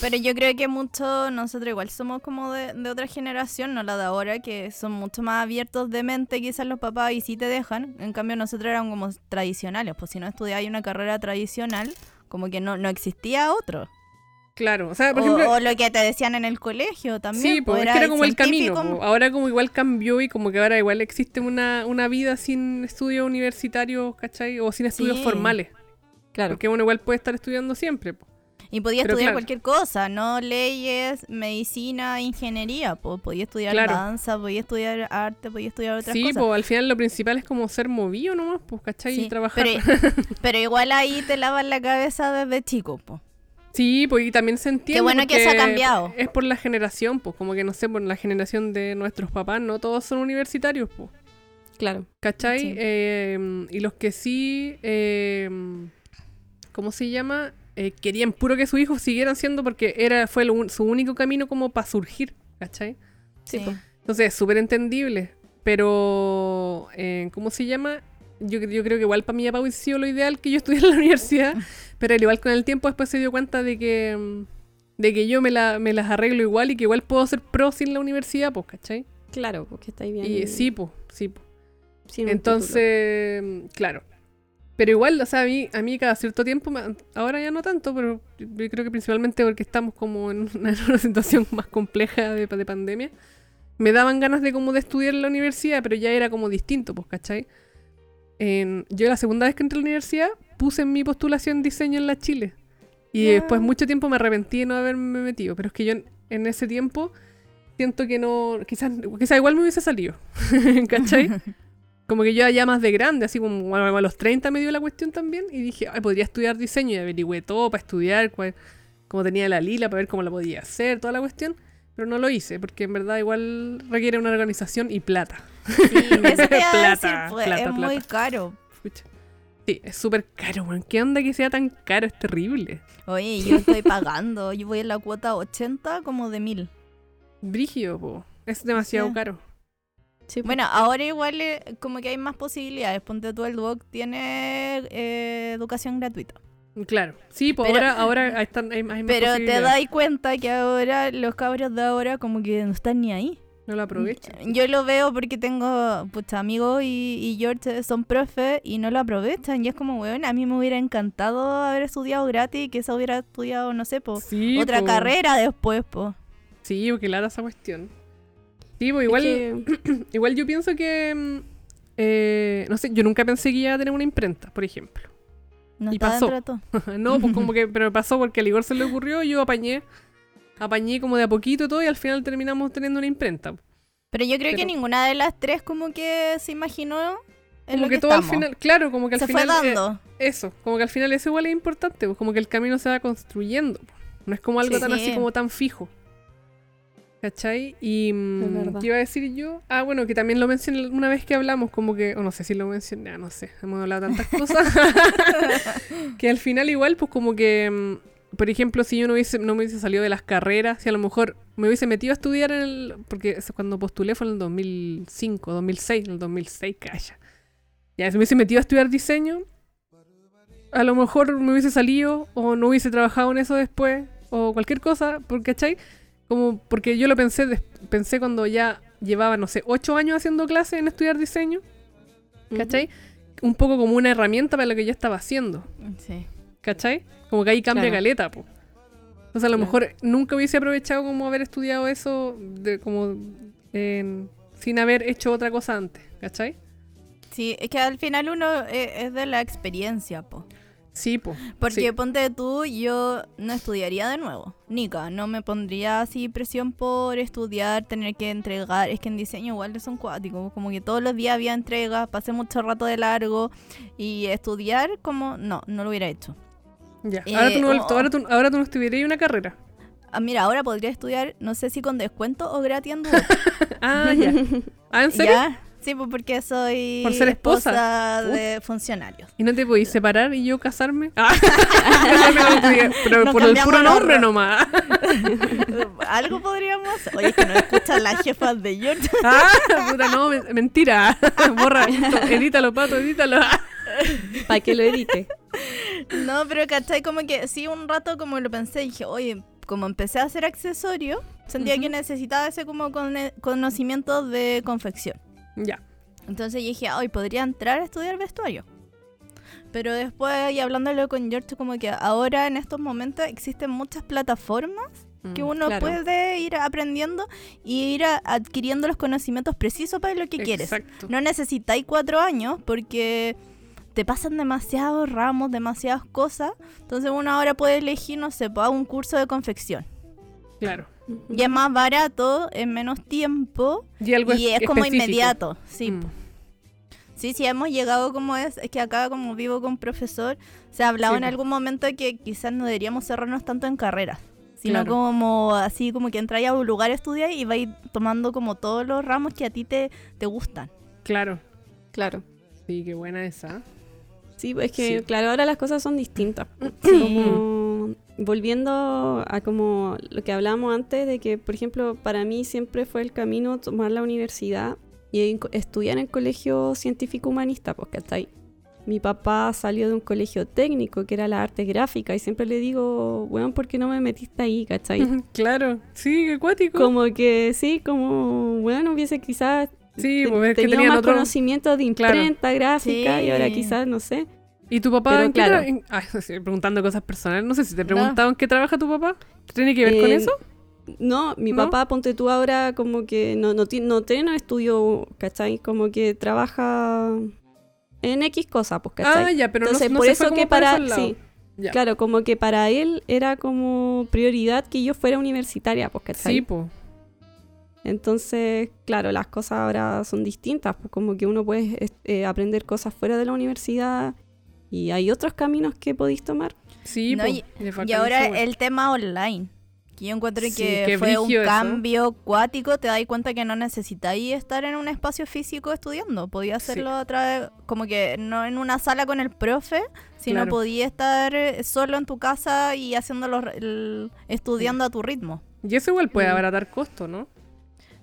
Pero yo creo que mucho, nosotros igual somos como de, de otra generación, no la de ahora, que son mucho más abiertos de mente quizás los papás y sí te dejan. En cambio nosotros éramos como tradicionales, pues si no estudiabas una carrera tradicional, como que no, no existía otro. Claro. O sea, por o, ejemplo, o lo que te decían en el colegio también. Sí, pues, es era que era como el camino. po. Ahora como igual cambió y como que ahora igual existe una, una vida sin estudios universitarios, ¿cachai? O sin estudios Sí. formales. Claro. Porque uno igual puede estar estudiando siempre. po. Y podía Pero estudiar claro. cualquier cosa, no leyes, medicina, ingeniería. po. Podía estudiar Claro. danza, podía estudiar arte, podía estudiar otras Sí, cosas. pues al final lo principal es como ser movido nomás, pues, ¿cachai? Sí, Y trabajar. Pero, pero igual ahí te lavan la cabeza desde chico, po. Sí, pues y también se entiende. bueno que eso ha cambiado. Es por la generación, pues como que no sé, por la generación de nuestros papás, no todos son universitarios, pues. Claro. ¿Cachai? Sí. Eh, y los que sí, eh, ¿cómo se llama? Eh, querían puro que sus hijos siguieran siendo porque era fue lo su único camino como para surgir, ¿cachai? Sí. Entonces, es súper entendible. Pero, eh, ¿cómo se llama? Yo, yo creo que igual para mi papá hubiese sido lo ideal que yo estudiara en la universidad. Pero él igual con el tiempo después se dio cuenta de que, mm, de que yo me, la, me las arreglo igual y que igual puedo ser pro sin la universidad, pues, ¿cachai? Claro, porque estáis bien. Y sí, pues, sí, pues. Entonces, mm, claro. Pero igual, o sea, a mí, a mí cada cierto tiempo, ahora ya no tanto, pero yo yo creo que principalmente porque estamos como en una, en una situación más compleja de, de pandemia, me daban ganas de como de estudiar en la universidad, pero ya era como distinto, pues, ¿cachai? En- yo la segunda vez que entré a la universidad puse en mi postulación diseño en la Chile. Y Ya. después mucho tiempo me arrepentí de no haberme metido, pero es que yo en, en ese tiempo siento que no, quizás, quizás igual me hubiese salido, ¿cachai? Como que yo ya más de grande, así como bueno, a los 30 me dio la cuestión también y dije, ay, podría estudiar diseño y averigüé todo para estudiar, cuál- cómo tenía la lila, para ver cómo la podía hacer, toda la cuestión. Pero no lo hice, porque en verdad igual requiere una organización y plata. Sí, eso te iba a Plata, decir, pues, plata, es muy caro. Pucha. Sí, es súper caro, weón. ¿Qué onda que sea tan caro? Es terrible. Oye, yo estoy pagando, yo voy en la cuota 80 como de mil. Brígido, po. Es demasiado Sí. caro. Sí, pues. Bueno, ahora igual eh, como que hay más posibilidades. Ponte tú, el Duoc tiene eh, educación gratuita. Claro. Sí, pues Pero- ahora, ahora hay, están, hay, hay más Pero te das cuenta que ahora los cabros de ahora como que no están ni ahí. No lo aprovecho. Yo lo veo porque tengo pucha, amigos y, y George son profes y no lo aprovechan. Y es como, weón, a mí me hubiera encantado haber estudiado gratis y que se hubiera estudiado, no sé, po, Sí, otra po. carrera después, po. Sí, porque lata esa cuestión. Sí, pues igual, Es que- igual yo pienso que. mm, eh, no sé, yo nunca pensé que iba a tener una imprenta, por ejemplo. No Y pasó. no, pues como que. Pero pasó porque al Igor se le ocurrió, yo apañé. Apañé como de a poquito todo y al final terminamos teniendo una imprenta. Pero yo creo que ninguna de las tres como que se imaginó en Como lo que, que, todo al final. Claro, como que al se final. fue eh, dando. eso, como que al final eso igual es importante, pues como que el camino se va construyendo. pues. No es como algo Sí. tan así Sí. como tan fijo. ¿Cachai? Y mm. ¿qué iba a decir yo? Ah, bueno, que también lo mencioné una vez que hablamos, como que, o no sé si lo mencioné, ah, no sé, hemos hablado tantas cosas. que al final igual, pues como que, mm, por ejemplo, si yo no hubiese, no me hubiese salido de las carreras, si a lo mejor me hubiese metido a estudiar en el, porque cuando postulé fue en el 2005, 2006, en el 2006, calla. Ya, si me hubiese metido a estudiar diseño, a lo mejor me hubiese salido o no hubiese trabajado en eso después o cualquier cosa, porque ¿cachai? Como porque yo lo pensé, pensé cuando ya llevaba, no sé, ocho años haciendo clases en estudiar diseño, ¿cachai? Un poco como una herramienta para lo que yo estaba haciendo, Sí. ¿cachai? Como que ahí cambia Claro. caleta, po. Entonces a lo Claro. mejor nunca hubiese aprovechado como haber estudiado eso de, como en- sin haber hecho otra cosa antes, ¿cachai? Sí, es que al final uno eh, es de la experiencia, po. Sí, po. Porque Sí. ponte tú, yo no estudiaría de nuevo. Nica, no me pondría así presión por estudiar, tener que entregar. Es que en diseño igual son cuáticos. Como que todos los días había entregas, pasé mucho rato de largo. Y estudiar, como, no, no lo hubiera hecho. Ya. Eh, ahora, tú no, como- ahora, tú, ahora tú no estudiarías una carrera. Ah, mira, ahora podría estudiar, no sé si con descuento o gratis en. Ah, ya. Ah, ¿en serio? ¿Ya? Sí, pues porque soy Por ser esposa. de funcionarios. ¿Y no te podéis separar y yo casarme? Ah. Pero Nos por el puro nombre nomás. Algo podríamos. Oye, es que no escuchan las jefas de George. Ah, puta, no, men- mentira. Borra. Edítalo, pato, edítalo. Para que lo edite. No, pero ¿cachai? Como que sí, un rato como lo pensé, dije, oye, como empecé a hacer accesorios, sentía que necesitaba ese como cone- conocimiento de confección. Ya. Entonces dije, hoy podría entrar a estudiar vestuario. Pero después, y hablándolo con George, como que ahora en estos momentos existen muchas plataformas que Mm, uno claro. puede ir aprendiendo y ir adquiriendo los conocimientos precisos para lo que quieres. Exacto. No necesitáis cuatro años porque te pasan demasiados ramos, demasiadas cosas. Entonces uno ahora puede elegir, no sé, pues, un curso de confección. Claro. Y es más barato, en menos tiempo Y algo y es- es como inmediato. Sí, Mm. sí, sí, hemos llegado como es. Es que acá como vivo con profesor, se ha hablado Sí, en algún momento que quizás no deberíamos cerrarnos tanto en carreras. Sino Claro. como así como que entráis a un lugar a estudiar y vais tomando como todos los ramos que a ti te, te gustan. Claro. Claro. Sí, qué buena esa. Sí, es que, Sí. claro, ahora las cosas son distintas. Sí. Como volviendo a como lo que hablábamos antes, de que, por ejemplo, para mí siempre fue el camino tomar la universidad y estudiar en colegio científico humanista, pues, ¿cachai? Mi papá salió de un colegio técnico que era la arte gráfica y siempre le digo, weón, ¿por qué no me metiste ahí, cachai? claro. Sí, qué cuático. como que sí, como, bueno, hubiese quizás Sí, pues es que tenían más otro... conocimiento de Claro. imprenta gráfica y ahora quizás, no sé. ¿Y tu papá Pero en qué claro. tra- Ay, preguntando cosas personales. No sé si te No. preguntaban qué trabaja tu papá. ¿Tiene que ver con Eh, eso? No, mi ¿No? papá, ponte tú ahora, como que no, no, no tiene un estudio, ¿cachai? Como que trabaja en X cosas, pues, ¿cachai? Ah, ya, pero Entonces, no, no por se eso fue que por para. Sí, Ya. claro, como que para él era como prioridad que yo fuera universitaria, pues, ¿cachai? Sí, po. Entonces, claro, las cosas ahora son distintas, pues como que uno puede eh, aprender cosas fuera de la universidad y hay otros caminos que podéis tomar. Sí, No, y- ahora el tema online. Que yo encuentro Sí, que fue un eso. cambio cuático. Te das cuenta que no necesitáis estar en un espacio físico estudiando. Podía hacerlo a través, como que no en una sala con el profe, sino Claro. podía estar eh, solo en tu casa y haciéndolo, re- el- estudiando a tu ritmo. Y eso igual puede Mm. abaratar costos, ¿no?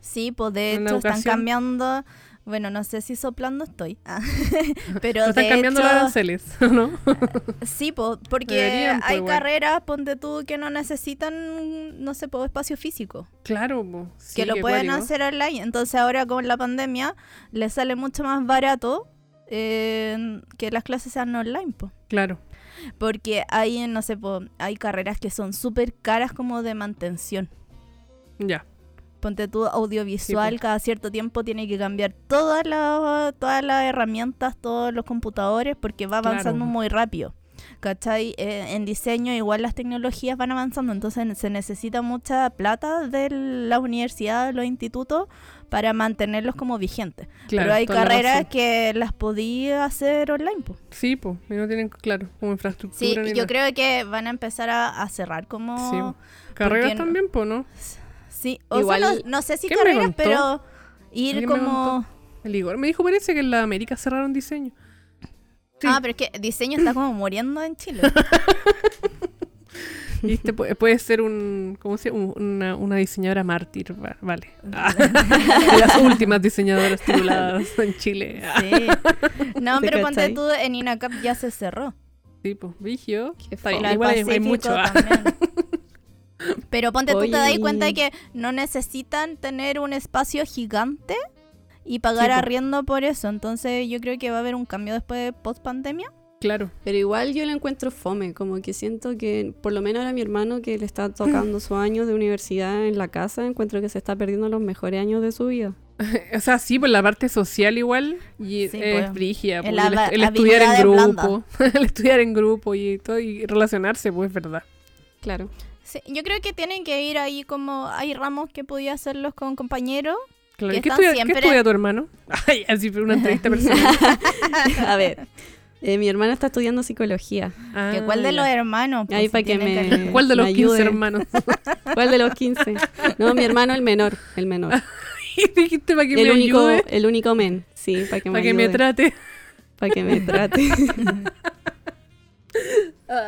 Sí, pues de hecho están cambiando. Bueno, no sé si soplando estoy. Ah, Pero No están de cambiando hecho, los aranceles, ¿no? Sí, po, porque Deberían, po, hay igual. carreras, ponte tú, que no necesitan, no sé, po, espacio físico. claro, po. Sí, que lo pueden hacer online. Entonces ahora con la pandemia les sale mucho más barato eh, que las clases sean online, po. Claro. Porque hay, no sé, po, hay carreras que son súper caras como de mantención. Ya. Ponte tú audiovisual, Sí, cada cierto tiempo tiene que cambiar todas las todas las herramientas, todos los computadores, porque va avanzando Claro. muy rápido. ¿Cachai? Eh, en diseño igual las tecnologías van avanzando, entonces se necesita mucha plata de la universidad, de los institutos, para mantenerlos como vigentes. Claro. Pero hay la carreras que las podía hacer online. po. Sí. Y no tienen, claro, como infraestructura. Sí, ni yo nada. creo que van a empezar a, a cerrar como... Sí. Carreras porque no- también, po, ¿no? Sí, o Igual- sea, no, no sé si ¿Quién me carreras, pero ir ¿Alguien me como... El Igor me dijo, parece que en la América cerraron diseño. Sí. Ah, pero es que diseño está como muriendo en Chile. Y este pu- puede ser un, ¿cómo se llama? Un- Una, una diseñadora mártir, va- vale. Ah, las últimas diseñadoras tituladas en Chile. Sí. No, ¿Te pero ponte tú, en INACAP ya se cerró. Sí, pues, vigio. Igual hay, hay mucho. ah. Pero ponte tú, te das Oye. cuenta de que no necesitan tener un espacio gigante y pagar Sí, arriendo por eso. Entonces yo creo que va a haber un cambio después de post pandemia. Claro. Pero igual yo lo encuentro fome, como que siento que, por lo menos ahora mi hermano que le está tocando sus años de universidad en la casa, encuentro que se está perdiendo los mejores años de su vida. O sea, sí, pues la parte social igual y Sí, es pues. El pues, el, el estudiar en grupo, el estudiar en grupo y todo y relacionarse, pues es verdad. Claro. Sí, yo creo que tienen que ir ahí como hay ramos que podía hacerlos con compañeros. Claro. Que ¿Y ¿Qué, estudia, siempre- ¿Qué estudia tu hermano? Ay, así fue una entrevista personal. A ver, eh, mi hermano está estudiando psicología. Ah, que ¿Cuál de los hermanos? Ahí Pues, pa' si que me- ¿Cuál de los me 15 ayude. hermanos? ¿Cuál de los 15? No, mi hermano el menor, el menor. y dijiste para que El me único, ayude, el único men, sí, para que me para que me ayude, trate. para que me trate,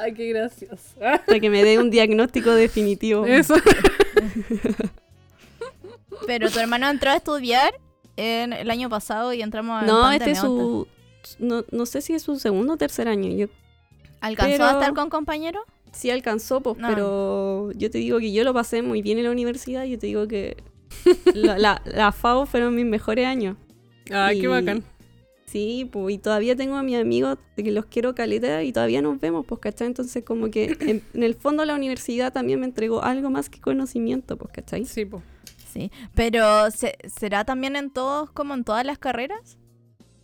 Ay, qué gracioso. para que me dé un diagnóstico definitivo. Eso. Pero tu hermano entró a estudiar en el año pasado y entramos en No, este es su, no, no sé si es su segundo o tercer año. Yo ¿Alcanzó pero- a estar con compañeros? sí alcanzó, pues, No. pero yo te digo que yo lo pasé muy bien en la universidad. Yo te digo que la, la, la FAO fueron mis mejores años. Ay, qué bacán. Sí, pues, y todavía tengo a mis amigos de que los quiero caleta y todavía nos vemos, pues, ¿cachai? Entonces, como que en, en el fondo la universidad también me entregó algo más que conocimiento, pues, ¿cachai? Sí, pues. Sí. Pero ¿se- ¿será también en todos, como en todas las carreras?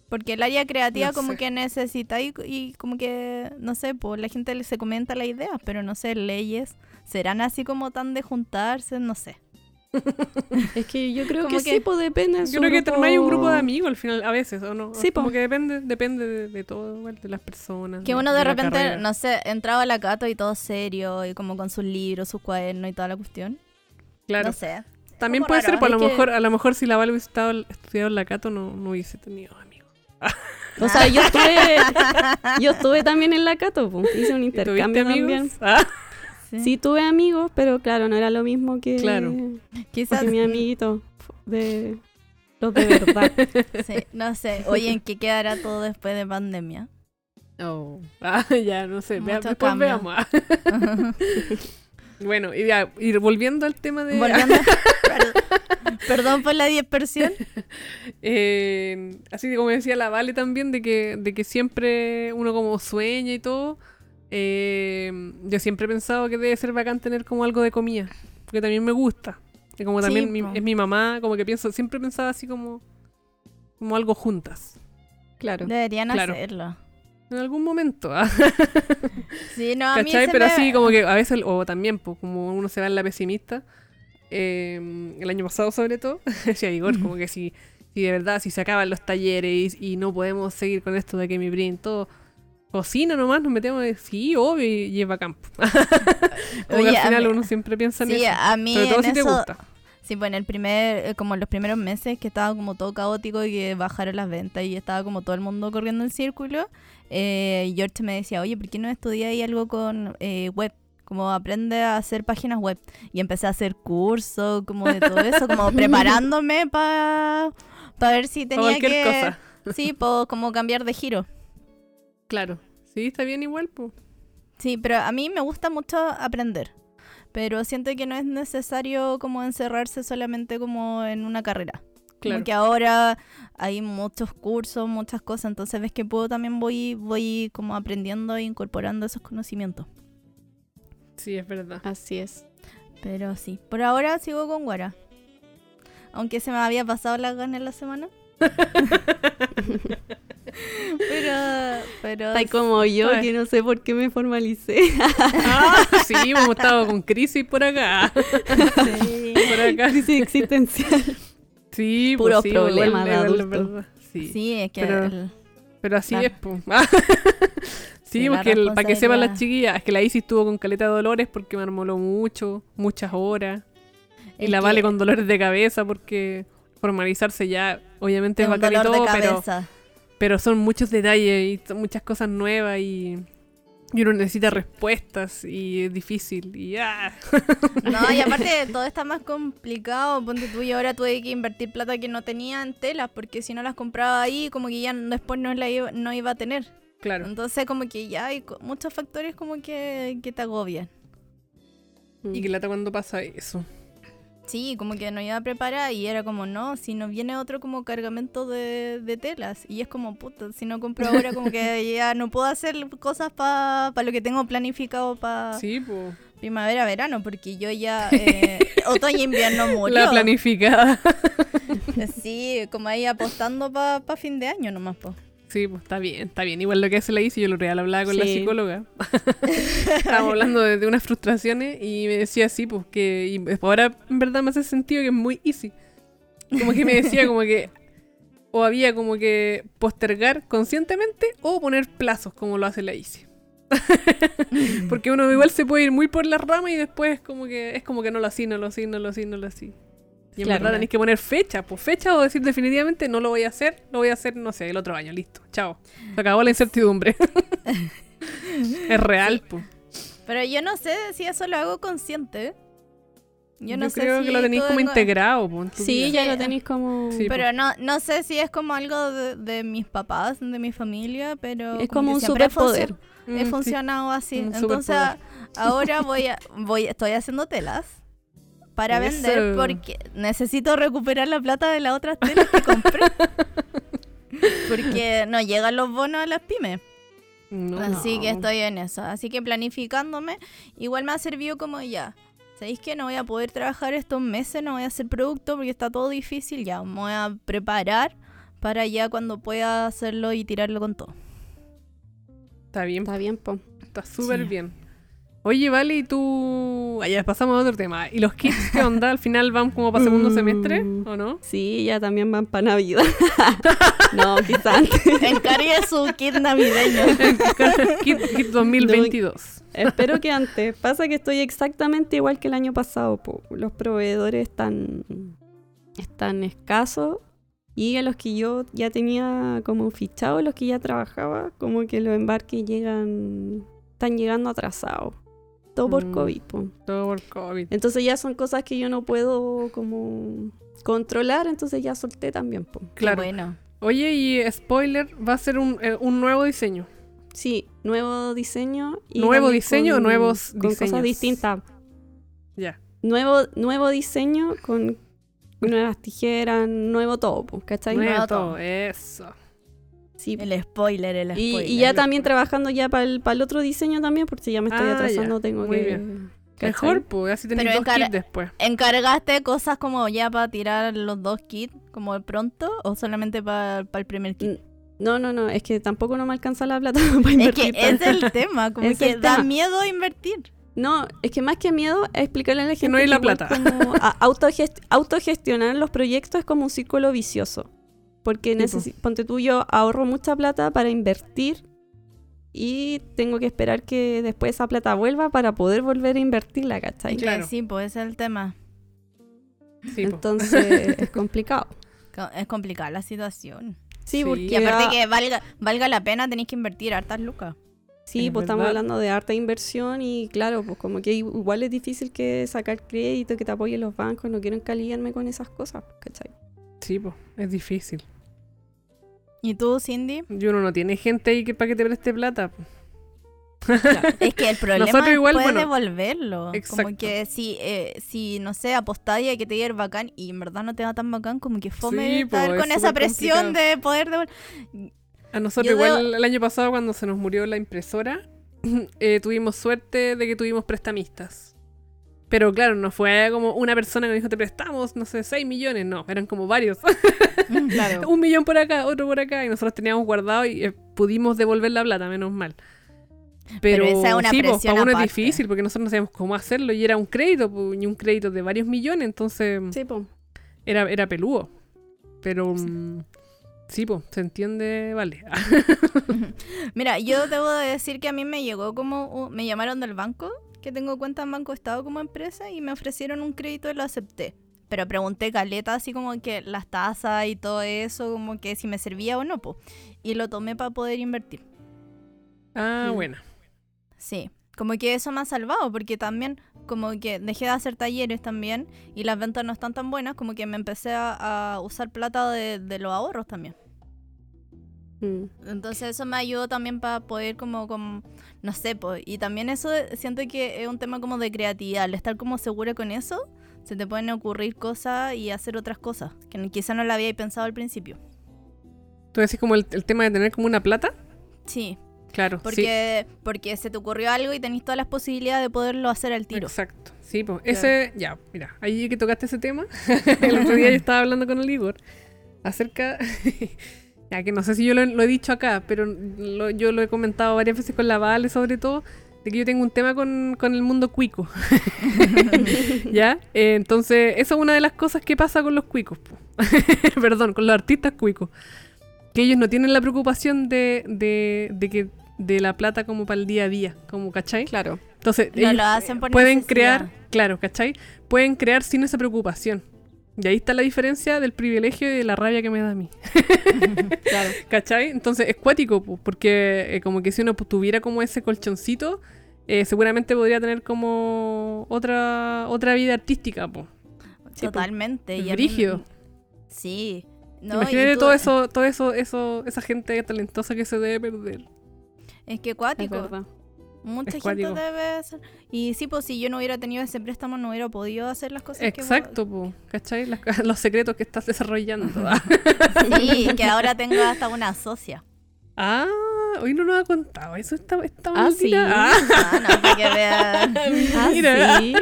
Porque el área creativa No como sé. que necesita y, y como que, no sé, pues la gente le- se comenta las ideas, pero no sé, leyes, ¿serán así como tan de juntarse? No sé. Es que yo creo Como que, que- sí, pues depende. de Yo creo que grupo- armáis un grupo de amigos al final, a veces, ¿o no? Sí, Como po. que depende, depende de, de todo, igual, de las personas. Que uno de repente, no sé, entraba a la Cato y todo serio, y como con sus libros, sus cuadernos y toda la cuestión. Claro. No sé. También puede raro, ser, pues a lo que- mejor, a lo mejor si la Val hubiese estado, estudiado en la Cato, no, no hubiese tenido amigos. O sea, yo estuve, yo estuve también en la Cato, pues, hice un ¿Y tuviste intercambio amigos? también. Sí, tuve amigos, pero claro, no era lo mismo que, Claro. Quizás, que mi amiguito de los de verdad. sí, no sé. Oye, ¿en qué quedará todo después de pandemia? oh. Ah, ya, no sé. vea- Mucho después cambio. veamos. bueno, y ya, ir volviendo al tema de... Volviendo. Perdón- Perdón por la dispersión. Eh, así como decía la Vale también, de que, de que siempre uno como sueña y todo. Eh, yo siempre he pensado que debe ser bacán tener como algo de comida. porque también me gusta. Y como Sí, también mi- po. es mi mamá, como que pienso, siempre pensaba así como, como algo juntas. Claro. Deberían Claro. hacerlo. En algún momento, ¿ah? Sí, no, a mí ¿cachai? se Pero me- así como que a veces, o también, pues como uno se va en la pesimista, eh, el año pasado sobre todo, decía Igor, como que si, si de verdad, si se acaban los talleres y, y no podemos seguir con esto de que mi print todo cocina nomás, nos metemos, de, sí, obvio, y lleva campo. como Oye, que a al final mí- uno siempre piensa en Sí, eso. a mí Sobre todo en si te gusta. Sí, pues en el primer, eh, como en los primeros meses que estaba como todo caótico y que bajaron las ventas y estaba como todo el mundo corriendo en círculo, eh, George me decía, oye, ¿por qué no estudiáis algo con eh, web? Como aprende a hacer páginas web. Y empecé a hacer cursos, como de todo eso, como preparándome para ver si Pa' tenía que... cosa. Sí, puedo como cambiar de giro. Claro. Sí, está bien igual, pues. Sí, pero a mí me gusta mucho aprender. Pero siento que no es necesario como encerrarse solamente como en una carrera. Claro. Como que ahora hay muchos cursos, muchas cosas, entonces ves que puedo también voy, voy como aprendiendo e incorporando esos conocimientos. Sí, es verdad. Así es. Pero sí, por ahora sigo con Guara. Aunque se me había pasado la gana en la semana. pero, pero Está como yo, que no sé por qué me formalicé. Ah, sí, hemos estado con crisis por acá. sí. Por acá. Crisis existencial. Sí, pues Puros sí, igual- problemas de adulto. Sí. Sí, es que Pero- el- Pero así Claro. es, pues. sí, Sí, porque el- para que sepan las chiquillas, es que la Isis estuvo con caleta de dolores porque me armoló mucho, muchas horas. Y es la que Vale con dolores de cabeza porque formalizarse ya, obviamente es es bacán y todo, pero, cabeza. Pero son muchos detalles y son muchas cosas nuevas y, y uno necesita respuestas y es difícil. Y ah, No, y aparte todo está más complicado. Ponte tú y ahora tuve que invertir plata que no tenía en telas, porque si no las compraba ahí, como que ya después no la iba, no iba a tener. claro. Entonces como que ya hay muchos factores como que, que te agobian. Y que lata cuando pasa eso. Sí, como que no iba a preparar y era como, no, si no viene otro como cargamento de, de telas. Y es como, puta, si no compro ahora como que ya no puedo hacer cosas para lo que tengo planificado para Sí, primavera, verano, porque yo ya eh, otoño, invierno murió. La planificada. Sí, como ahí apostando para fin de año nomás, po. Sí, pues está bien, está bien. Igual lo que hace la Isis, yo lo real hablaba con la psicóloga. Estábamos hablando de, de unas frustraciones y me decía así, pues que y ahora en verdad me hace sentido que es muy easy. Como que me decía como que o había como que postergar conscientemente o poner plazos como lo hace la Isis. Porque uno igual se puede ir muy por las ramas y después como que es como que no lo así, no lo así, no lo así, no lo así. Y en Claro. verdad tenéis que poner fecha, pues fecha o decir definitivamente no lo voy a hacer, lo voy a hacer, no sé, el otro año, listo, chao. Se acabó la incertidumbre. es real, pues. Pero yo no sé si eso lo hago consciente. Yo no sé creo si que lo tenéis como tengo- integrado, pues. en tu Sí, vida. ya lo tenéis como... Sí. Pero no, no sé si es como algo de, de mis papás, de mi familia, pero... Es como un he superpoder. Mm, He sí. funcionado así. un Entonces superpoder. ahora voy a, voy, estoy haciendo telas para Eso. vender porque necesito recuperar la plata de las otras telas que compré. porque no llegan los bonos a las pymes. No. Así que estoy en eso. Así que planificándome, igual me ha servido como ya. ¿Sabéis que no voy a poder trabajar estos meses? No voy a hacer producto porque está todo difícil. Ya, me voy a preparar para ya cuando pueda hacerlo y tirarlo con todo. Está bien, Está bien, po. está súper Sí. bien. Oye, vale, y tú. Ah, ya pasamos a otro tema. ¿Y los kits qué onda? ¿Al final van como para segundo Mm. semestre? ¿O no? Sí, ya también van para Navidad. no, quizás antes. Encargue su kit navideño. kit, kit 2022. Espero que antes. Pasa que estoy exactamente igual que el año pasado. po. Los proveedores están, están escasos y a los que yo ya tenía como fichado, los que ya trabajaba, como que los embarques llegan, están llegando atrasados. Todo por Mm. COVID. po. Todo por COVID. Entonces ya son cosas que yo no puedo como controlar, entonces ya solté también. po. Claro. Bueno. Oye, y spoiler, va a ser un, eh, un nuevo diseño. Sí, nuevo diseño. Y ¿Nuevo diseño o nuevos con diseños? cosas distintas. Ya. Nuevo, nuevo diseño con nuevas tijeras, nuevo todo, po, ¿cachai? Nuevo todo. eso. Sí. El spoiler, el spoiler. y ya también trabajando ya para el, otro diseño también, porque ya me estoy Ah, atrasando, ya. tengo Muy que, bien. Mejor, pues, así tenéis Pero dos kits después. ¿Encargaste cosas como ya para tirar los dos kits como de pronto o solamente para el primer kit? No, no, no, es que tampoco no me alcanza la plata para Es que es el tema, como Es que el da tema. miedo invertir. No, es que más que miedo es explicarle a la gente no hay la plata. como autogestionar los proyectos es como un círculo vicioso. Porque ponte tú, yo ahorro mucha plata para invertir y tengo que esperar que después esa plata vuelva para poder volver a invertirla, ¿cachai? Claro. Sí, pues ese es el tema. Sí. Entonces es complicado. Co- Es complicada la situación. Sí, Sí. porque Y aparte ah, que valga, valga la pena tenéis que invertir hartas lucas. sí, Es pues estamos hablando de harta inversión y claro, pues como que igual es difícil que sacar crédito, que te apoyen los bancos, no quiero encalillarme con esas cosas, ¿cachai? Sí, pues, es difícil. ¿Y tú, Cindy? Y uno no tiene gente ahí que para que te preste plata. Es que el problema igual, es bueno, devolverlo. exacto. Como que si, eh, si no sé, apostáis a que te iba a ir bacán y en verdad no te va tan bacán, como que fome Sí, po, estar es con esa presión complicado. de poder devolver. A nosotros Yo igual debo- el año pasado cuando se nos murió la impresora, eh, tuvimos suerte de que tuvimos prestamistas. Pero claro, no fue como una persona que nos dijo te prestamos, no sé, 6 millones, no, eran como varios. Claro. Un millón por acá, otro por acá, y nosotros teníamos guardado y eh, pudimos devolver la plata, menos mal. Pero, Pero esa es una sí, pues, presión para uno aparte. es difícil porque nosotros no sabíamos cómo hacerlo y era un crédito, pues, y un crédito de varios millones, entonces Sí, pues. era, era peludo. Pero mm, sí, pues, se entiende, vale. Mira, yo debo de decir que a mí me llegó como, me llamaron del banco, que tengo cuenta en Banco Estado como empresa y me ofrecieron un crédito y lo acepté. Pero pregunté caleta así como que las tasas y todo eso, como que si me servía o no, po. Y lo tomé para poder invertir. ah, buena. Sí, como que eso me ha salvado, porque también como que dejé de hacer talleres también y las ventas no están tan buenas, como que me empecé a, a usar plata de, de los ahorros también. Mm. Entonces eso me ayudó también para poder como, como, no sé, pues, y también eso siento que es un tema como de creatividad, al estar como segura con eso, se te pueden ocurrir cosas y hacer otras cosas, que quizá no la había pensado al principio. Tú decís como el, el tema de tener como una plata. Sí, Claro, sí. porque, porque se te ocurrió algo y tenés todas las posibilidades de poderlo hacer al tiro. Exacto. Sí, pues ese, ya, mira, ahí que tocaste ese tema, el otro día yo estaba hablando con el Igor acerca, ya que no sé si yo lo, lo he dicho acá, pero lo- yo lo he comentado varias veces con la Vale sobre todo, de que yo tengo un tema con, con el mundo cuico, ¿ya? Eh, entonces, eso es una de las cosas que pasa con los cuicos, perdón, con los artistas cuicos, que ellos no tienen la preocupación de, de, de que de la plata como para el día a día, como, ¿cachai? Claro. Entonces, No ellos lo hacen por pueden necesidad. crear, claro, ¿cachai? Pueden crear sin esa preocupación. Y ahí está la diferencia del privilegio y de la rabia que me da a mí. Claro. ¿Cachai? Entonces es cuático, po, porque eh, como que si uno pues, tuviera como ese colchoncito, eh, seguramente podría tener como otra otra vida artística, po. Sí, po. Totalmente. y a mí- Brígido. Sí. No, Imagínate tú- todo eso, todo eso, eso, esa gente talentosa que se debe perder. Es que Es cuático. Mucha Es gente cuático. debe ser. Y sí, pues si yo no hubiera tenido ese préstamo, no hubiera podido hacer las cosas Exacto, po, ¿cachai? Las- los secretos que estás desarrollando. que... Sí, que ahora tengo hasta una socia. ah, hoy no nos ha contado. Eso está, está Ah, sí. Ah, Ah, no, para que vean. Ah, Mira. sí.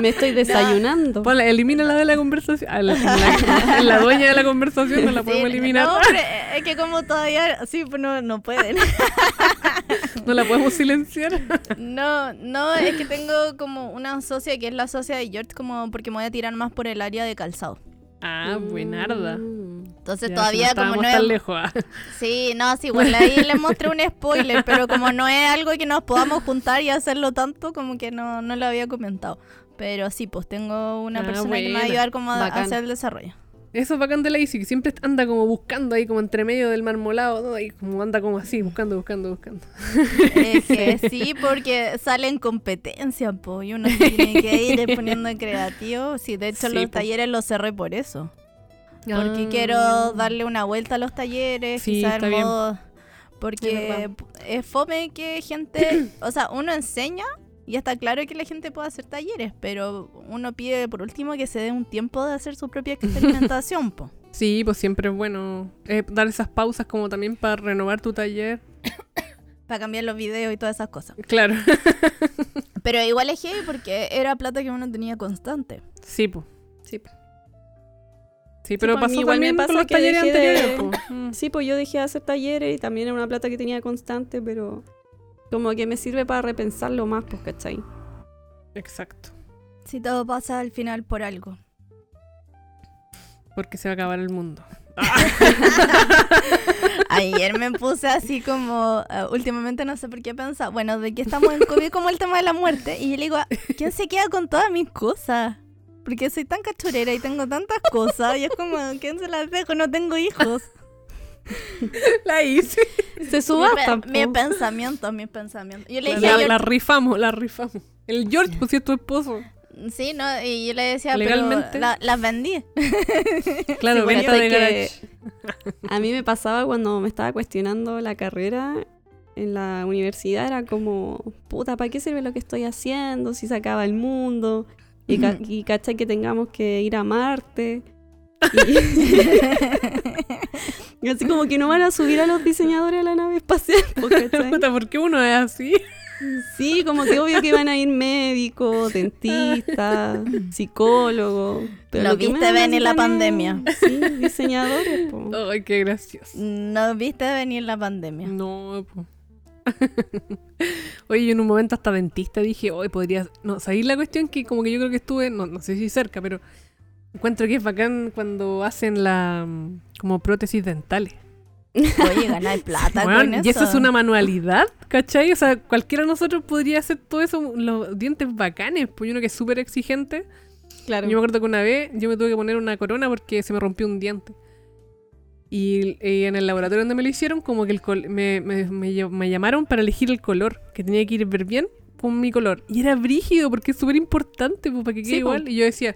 Me estoy desayunando. Ponla, elimínala de la conversación. A la, la, dueña de la conversación no la podemos eliminar. No, pero es que como todavía... Sí, pues no, no pueden. No la podemos silenciar. No, no, es que tengo como una socia que es la socia de George, como porque me voy a tirar más por el área de calzado. Ah, buenarda. Mm. Entonces Ya, todavía no como estábamos no es... lejos. ah. Sí, no, sí, igual ahí les mostré un spoiler, pero como no es algo que nos podamos juntar y hacerlo tanto, como que no, no lo había comentado. Pero sí, pues tengo una Ah, persona que me va a ayudar como a, hacer el desarrollo. Eso es bacán de Lazy, que siempre anda como buscando ahí, como entre medio del marmolado, ¿no? Y como anda como así, buscando, buscando, buscando. Es que sí, porque sale en competencia, pues, y uno tiene que ir poniendo creativo. Sí, de hecho Sí, los po. talleres los cerré por eso. Porque Ah. quiero darle una vuelta a los talleres, Sí, quizás está en bien. modo... Porque es fome que gente... o sea, uno enseña y está claro que la gente puede hacer talleres, pero uno pide por último que se dé un tiempo de hacer su propia experimentación, po. Sí, pues siempre es bueno eh, dar esas pausas como también para renovar tu taller. Para cambiar los videos y todas esas cosas. Claro. Pero igual es heavy porque era plata que uno tenía constante. Sí, pues. Sí. Sí, pero pasó igual me también pasa con los que talleres de- anteriores. po. Mm. Sí, pues yo dejé de hacer talleres y también era una plata que tenía constante, pero como que me sirve para repensarlo más, pues, ¿cachai? Exacto. Si todo pasa al final por algo. Porque se va a acabar el mundo. Ayer me puse así como, eh, últimamente no sé por qué pensaba, bueno, de que estamos en COVID como el tema de la muerte. Y yo le digo, ¿quién se queda con todas mis cosas? Porque soy tan cachurera y tengo tantas cosas. Y es como, ¿quién se las dejo? No tengo hijos. La hice. Se Mi, subasta. pe- mis po. pensamientos, mis pensamientos. Yo le dije, la- rifamos, la rifamos. El George, pues si es tu esposo. sí, ¿no? Y yo le decía, Legalmente. pero la- las vendí. Claro, venta de que-. A mí me pasaba cuando me estaba cuestionando la carrera en la universidad, era como, puta, ¿para qué sirve lo que estoy haciendo si se acaba el mundo? Y, ca- y cachai que tengamos que ir a Marte. Y, y así como que no van a subir a los diseñadores a la nave espacial. ¿Por qué uno es así? Sí, como que obvio que van a ir médicos, dentistas, psicólogos. pero Lo viste venir la pandemia. es- Sí, diseñadores. po. Ay, qué gracioso. No viste venir la pandemia. No, po. Oye, yo en un momento hasta dentista dije, hoy podría... No, ¿sabéis la cuestión? Que como que yo creo que estuve, no, no sé si cerca, pero encuentro que es bacán cuando hacen la... mm, como prótesis dentales. Oye, ganar plata Weón, con eso. y eso es una manualidad, ¿cachai? O sea, cualquiera de nosotros podría hacer todo eso, los dientes bacanes, pues uno que es súper exigente. Claro. Yo me acuerdo que una vez yo me tuve que poner una corona porque se me rompió un diente. Y, y en el laboratorio donde me lo hicieron, como que el col- me, me- me me llamaron para elegir el color, que tenía que ir ver bien con mi color. Y era brígido porque es súper importante pues, para que quede Sí, po. igual. Y yo decía,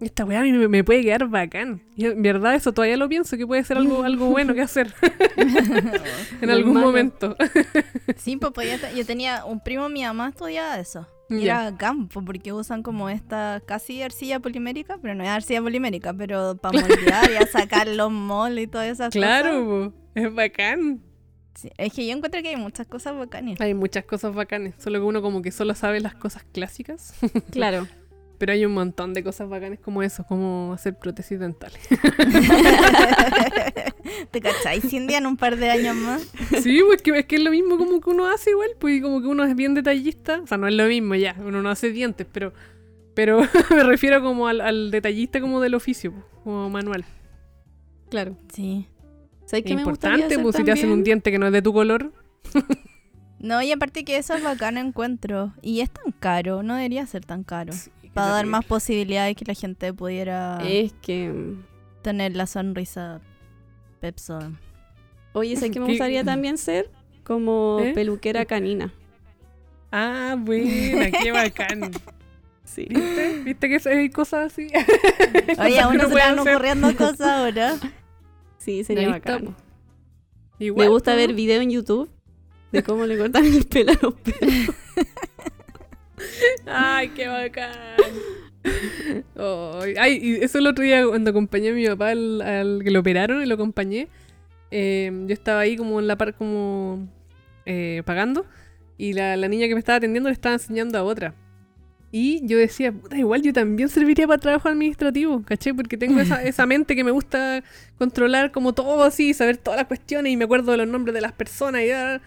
esta weá a mí me, me puede quedar bacán. Y en verdad eso todavía lo pienso, que puede ser algo, algo bueno que hacer en algún malo. momento. Sí, pues, pues, yo, te- yo tenía un primo, mi mamá estudiaba eso. Y Ya. era campo, porque usan como esta casi arcilla polimérica, pero no es arcilla polimérica, pero para moldear y a sacar los moldes y todas esas cosas. Claro, es bacán. Sí, es que yo encuentro que hay muchas cosas bacanas. Hay muchas cosas bacanes, solo que uno como que solo sabe las cosas clásicas. Claro. Pero hay un montón de cosas bacanes como eso, como hacer prótesis dentales. ¿Te cacháis, Cindy, en un par de años más? Sí, pues que, es que es lo mismo como que uno hace igual, pues y como que uno es bien detallista. O sea, no es lo mismo ya, uno no hace dientes, pero pero me refiero como al, al detallista como del oficio, pues, como manual. Claro. Sí. ¿Sabes qué me importante, hacer pues si te hacen un diente que no es de tu color. No, y aparte que eso es bacano encuentro. Y es tan caro, no debería ser tan caro. Para dar más posibilidades que la gente pudiera Es que... mm, tener la sonrisa Pepsodent. Oye, ¿sabes qué me gustaría también ser? Como ¿Eh? peluquera canina. Ah, buena, qué bacán. Sí. ¿Viste? ¿Viste que hay cosas así? Oye, a que uno uno se hacer. ocurriendo cosas ahora. Sí, sería bacán. Igual, Me gusta ver videos en YouTube de cómo le cortan el pelo a los perros. Ay, qué bacán. Ay, ay, y eso el otro día cuando acompañé a mi papá al, al que lo operaron y lo acompañé, eh, yo estaba ahí como en la par como eh, pagando y la, la niña que me estaba atendiendo le estaba enseñando a otra. Y yo decía, puta, igual yo también serviría para trabajo administrativo, ¿caché? Porque tengo esa, esa mente que me gusta controlar como todo así, saber todas las cuestiones y me acuerdo de los nombres de las personas y ah,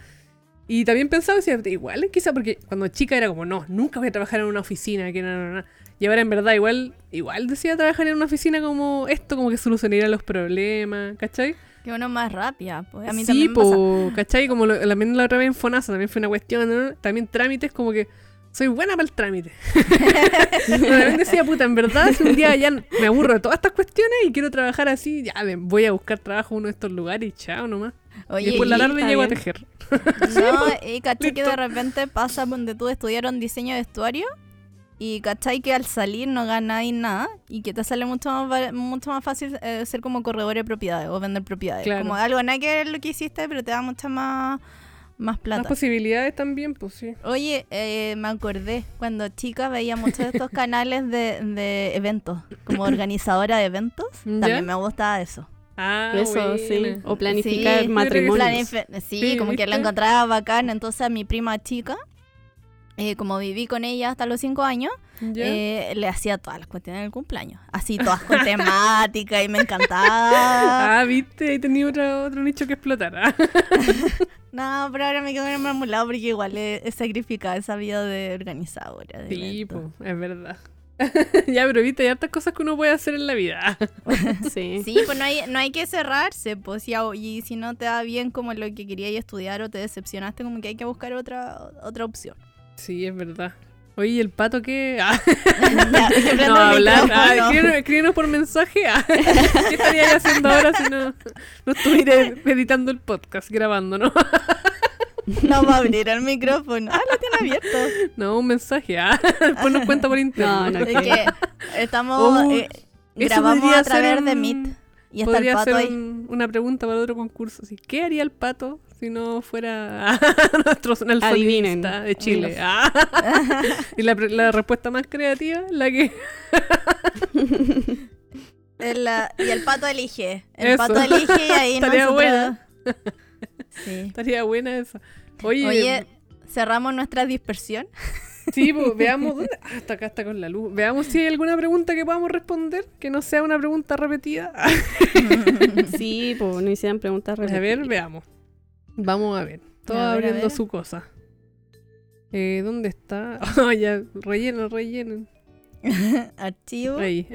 y también pensaba, decía, igual, quizá porque cuando chica era como, no, nunca voy a trabajar en una oficina, que no, no, no. Y ahora en verdad igual, igual decía trabajar en una oficina como esto, como que solucionaría los problemas, ¿cachai? Que uno más rápida. Pues a mí sí, también me pasa. ¿cachai? Como lo, también la otra vez en Fonasa también fue una cuestión, ¿no? También trámites, como que soy buena para el trámite. también decía, puta, en verdad, si un día ya me aburro de todas estas cuestiones y quiero trabajar así, ya voy a buscar trabajo en uno de estos lugares y chao nomás. Oye, y después en la tarde llego a tejer. No, y caché que de repente pasa donde tú estudiaron diseño de vestuario y cachai que al salir no ganáis nada y que te sale mucho más, mucho más fácil eh, ser como corredor de propiedades o vender propiedades. Claro. Como algo nada que ver lo que hiciste, pero te da mucha más, más plata. posibilidades también, pues sí. Oye, eh, me acordé, cuando chica veía muchos de estos canales de, de eventos, como organizadora de eventos, ¿Ya? también me gustaba eso. Ah, Eso, sí. O planificar Sí, matrimonios. Sí, Sí, como que la encontraba bacán. Entonces a mi prima chica eh, como viví con ella hasta los cinco años, eh, le hacía todas las cuestiones del cumpleaños. Así, todas con temática y me encantaba. ah, viste, ahí tenía otro, otro nicho que explotar. ah. No, pero ahora me quedo en un lado porque igual he, he sacrificado esa vida de organizadora. de Sí, po, es verdad. ya, pero viste, hay hartas cosas que uno puede hacer en la vida. Sí. Sí, pues no hay, no hay que cerrarse, pues y, y si no te va bien como lo que querías estudiar o te decepcionaste, como que hay que buscar otra, otra opción. Sí, es verdad. Oye, ¿y el pato qué? Ah, Ya, no, hablar. Ah, escríbenos, por mensaje. Ah, ¿Qué estaría haciendo ahora si no, no estuviera editando el podcast, grabando, no? Va a abrir el micrófono. Ah, lo tiene abierto. No, un mensaje. Ah, después nos cuenta por internet. No, no, Es que estamos. Oh, eh, grabamos a través de Meet. Y está el Podría pato ser ahí. un- una pregunta para otro concurso. así, ¿Qué haría el pato si no fuera nuestro Adivinen. de Chile? Ah. y la, pre- la respuesta más creativa es la que... El, y el pato elige. El Eso. pato elige y ahí Estaría nosotros- buena. Sí. Estaría buena esa. Oye, Oye, cerramos nuestra dispersión. sí, pues, veamos... ¿dónde? Ah, hasta acá está con la luz. Veamos si hay alguna pregunta que podamos responder, que no sea una pregunta repetida. Sí, pues no hicieran preguntas A ver, repetidas. veamos. Vamos a ver. Todo A ver, a abriendo ver. su cosa. Eh, ¿Dónde está? Ah, ya, rellenen, rellenen. Archivo. Ahí.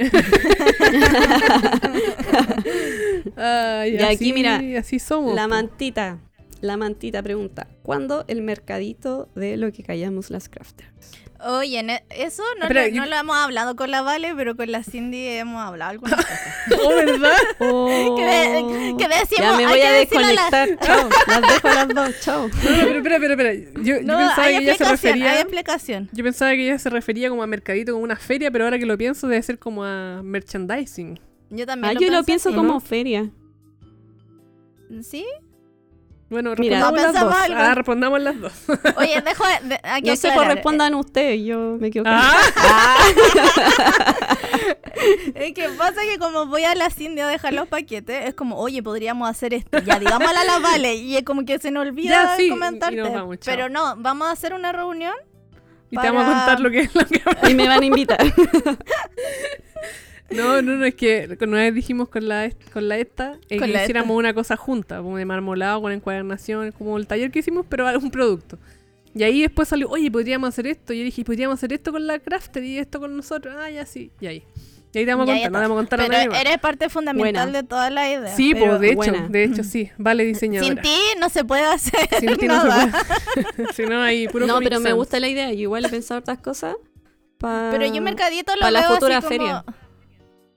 Ay, Y aquí, así- mira, así somos. La po. mantita. La mantita pregunta, ¿cuándo el mercadito de lo que callamos las crafters? Oye, eso no, lo, yo- no lo hemos hablado con la Vale, pero con la Cindy hemos hablado algunas cosas. Oh, ¿verdad? Que de- que decimos, ya me voy a la- desconectar. Chao. Las dejo a las dos. Chao. No, pero espera, espera, espera. Yo, yo No, pensaba hay que ella se explicación, hay refería. explicación. Yo pensaba que ella se refería como a mercadito, como una feria, pero ahora que lo pienso debe ser como a merchandising. Yo también Ah, yo lo pienso así. como feria. ¿Sí? Bueno, Mira. respondamos No las dos. Ah, respondamos las dos. Oye, dejo de, hay que No sé, aclarar. respondan ustedes. Yo me equivoqué. Ah, Es que pasa que como voy a la Cindy a dejar los paquetes, es como, oye, podríamos hacer esto. Ya, digámosle a la Vale. Y es como que se nos olvida Ya, sí, comentarte. y nos vamos, chao. Pero no, vamos a hacer una reunión. y te vamos a contar lo que es lo que Y me van a invitar. No, no, no, es que una vez dijimos con la, con la esta eh, Con que la hiciéramos una cosa junta, como de marmolado, con encuadernación, como el taller que hicimos, pero algún producto. Y ahí después salió, oye, podríamos hacer esto. Y yo dije, podríamos hacer esto con la crafter y esto con nosotros. Ah, ya sí. Y ahí. Y ahí te vamos a contar, no te vamos a contar a Pero nadie más. eres parte fundamental Buena. de toda la idea. Sí, pues de hecho, buena. de hecho sí. Vale, diseñadora. Sin ti no se puede hacer Sin ti no se nada. puede. si no, ahí puro no, pero me gusta la idea. Yo igual he pensado otras cosas. pa- Pero yo mercadito lo pa' la futura así como- feria.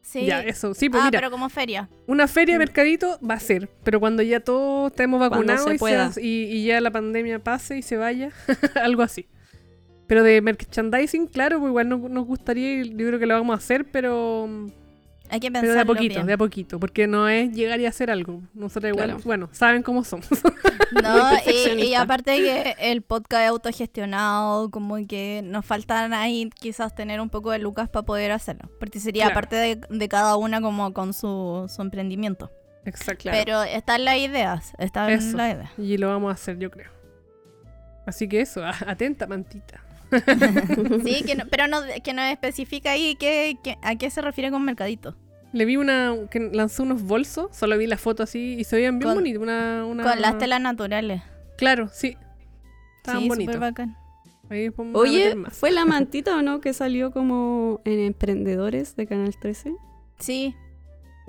Sí. Ya, eso. Sí, pues ah, mira. pero como feria. Una feria mercadito va a ser, pero cuando ya todos estemos vacunados y, pueda. sea- y- y ya la pandemia pase y se vaya, algo así. Pero de merchandising, claro, pues igual nos, nos gustaría, y yo creo que lo vamos a hacer, pero, Hay que pero de a pensarlo poquito, bien. de a poquito, porque no es llegar y hacer algo. Nosotros igual, Claro. bueno, saben cómo somos. No, y, aparte que el podcast es autogestionado, como que nos faltan ahí quizás tener un poco de lucas para poder hacerlo. Porque sería Claro. parte de, de cada una como con su, su emprendimiento. Exacto. Pero están las ideas, están las ideas. Y lo vamos a hacer, yo creo. Así que eso, atenta, mantita. Sí, que no- pero no, que no especifica ahí qué, qué- a qué se refiere con mercadito. Le vi una que lanzó unos bolsos, solo vi la foto así y se veían bien bonitos. Una, una... Con las telas naturales. Claro, sí. Estaban sí, bonitos. súper bacán. Ahí Oye. ¿fue la mantita o no que salió como en Emprendedores de Canal 13? Sí.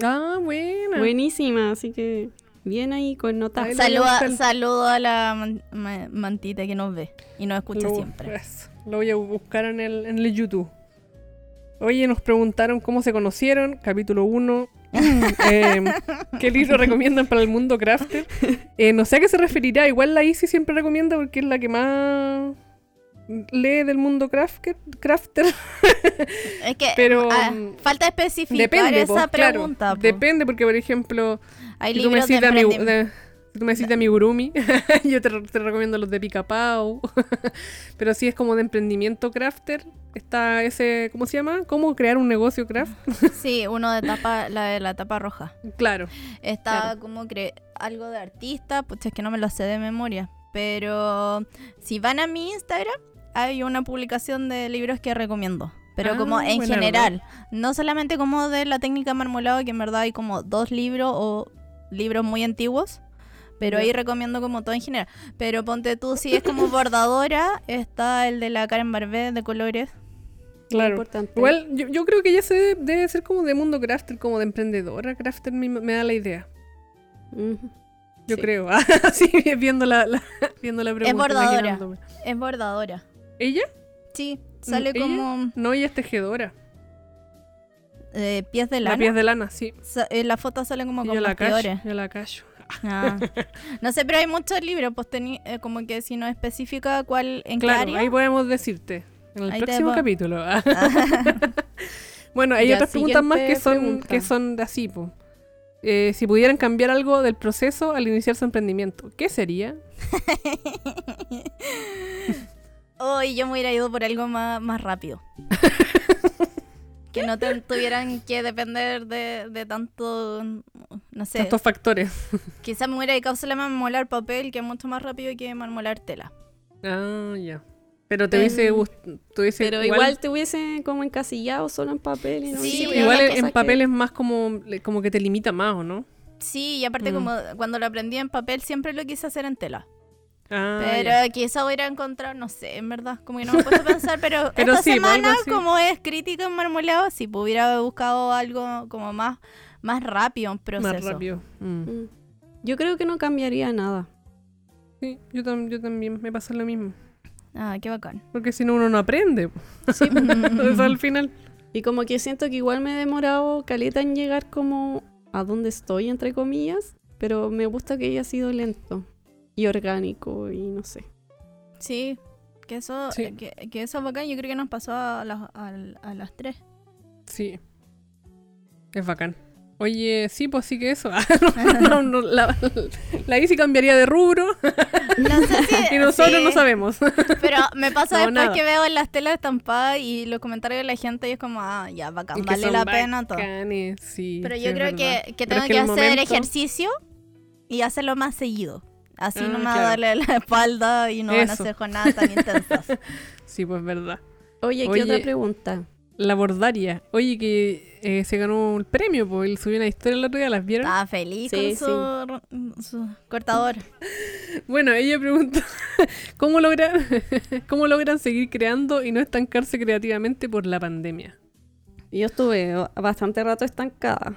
Ah, buena. Buenísima, así que bien ahí con notas. Saluda, saludo a la man- ma- mantita que nos ve y nos escucha lo, siempre. eso, lo voy a buscar en el, en el YouTube. Oye, nos preguntaron cómo se conocieron. Capítulo 1. ¿Qué libro recomiendan para el mundo crafter? Eh, no sé a qué se referirá. Igual la Isi siempre recomienda porque es la que más lee del mundo crafter. crafter. Es que Pero, ah, mm, falta especificar Depende, po, esa claro. pregunta. po. Depende porque, por ejemplo, Hay si tú me si tú me decís de amigurumi, yo te, re- te recomiendo los de Picapau. Pero si es como de emprendimiento crafter, está ese, ¿cómo se llama? ¿Cómo crear un negocio craft? Sí, uno de tapa, la de la tapa roja. Claro. Está Claro. como cre algo de artista, pues es que no me lo sé de memoria. Pero si van a mi Instagram, hay una publicación de libros que recomiendo. Pero Ah, como en buena general, no solamente como de la técnica marmolado, que en verdad hay como dos libros o libros muy antiguos, pero ahí recomiendo como todo en general. Pero ponte tú, si es como bordadora, está el de la Karen Barbé de colores. Claro. Importante. Igual, yo, yo creo que ella se debe, debe ser como de mundo crafter, como de emprendedora crafter, me, me da la idea. Yo Sí. creo. Ah, sí, viendo la, la- viendo la pregunta. bordadora. imaginándome. Es bordadora. ¿Ella? Sí, sale ¿Ella? como No, ella es tejedora. eh, pies de La lana. pies de lana, sí. Sa- en la foto sale como Y con yo la callo. bastidores. Yo la callo. Ah. No sé, pero hay muchos libros, pues tení, eh, como que si no especifica cuál en qué Claro, área. ahí podemos decirte. En el Ahí próximo capítulo. Ah. bueno, hay Ya, otras preguntas más que son, pregunta. que son de así, po. Eh, si pudieran cambiar algo del proceso al iniciar su emprendimiento, ¿qué sería? Hoy yo me hubiera ido por algo más, más rápido. que no te- tuvieran que depender de, de tanto, no sé, Tantos factores. quizás me hubiera a marmolar papel, que es mucho más rápido que marmolar tela. Ah, ya. Pero te Em, hubiese gust- te hubiese Pero igual, te hubiese como encasillado solo en papel y no Sí, igual en, papel que- es más como, como que te limita más, ¿o no? Sí, y aparte Mm. como cuando lo aprendí en papel siempre lo quise hacer en tela. Ah, Pero ya. quizá hubiera encontrado, no sé, en verdad, como que no me a pensar, pero, Pero esta sí, semana, como es crítica en marmoleado, si pues, hubiera buscado algo como más, más rápido, un proceso. más rápido. Mm. Mm. Yo creo que no cambiaría nada. Sí, yo, tam- yo también me pasa lo mismo. Ah, qué bacán. Porque si no, uno no aprende. Eso al final. Y como que siento que igual me he demorado caleta en llegar como a donde estoy, entre comillas, pero me gusta que haya sido lento y orgánico y no sé. Sí, que eso, Sí. Que, que eso es bacán, yo creo que nos pasó a las, a, a las tres. Sí. Es bacán. Oye, sí, pues sí que eso. No, no, la, la Isi cambiaría de rubro No sé si, y nosotros sí, no sabemos. Pero me pasa después nada. que veo en las telas estampadas y los comentarios de la gente y es como, ah, ya, bacán, vale la pena todo. bacanes, sí, Pero yo creo que, que tengo es que, hacer momento- ejercicio y hacerlo más seguido. Así Ah, no me va claro. a darle la espalda y no van a Eso. ser jornadas tan intensas. Sí, pues verdad. Oye, ¿qué Oye. otra pregunta? La bordaria. Oye, que eh, se ganó el premio, pues él subió una historia el otro día, ¿las vieron? Estaba feliz Sí, con su, su cortador. Bueno, ella pregunta, ¿cómo logran, ¿cómo logran seguir creando y no estancarse creativamente por la pandemia? Yo estuve bastante rato estancada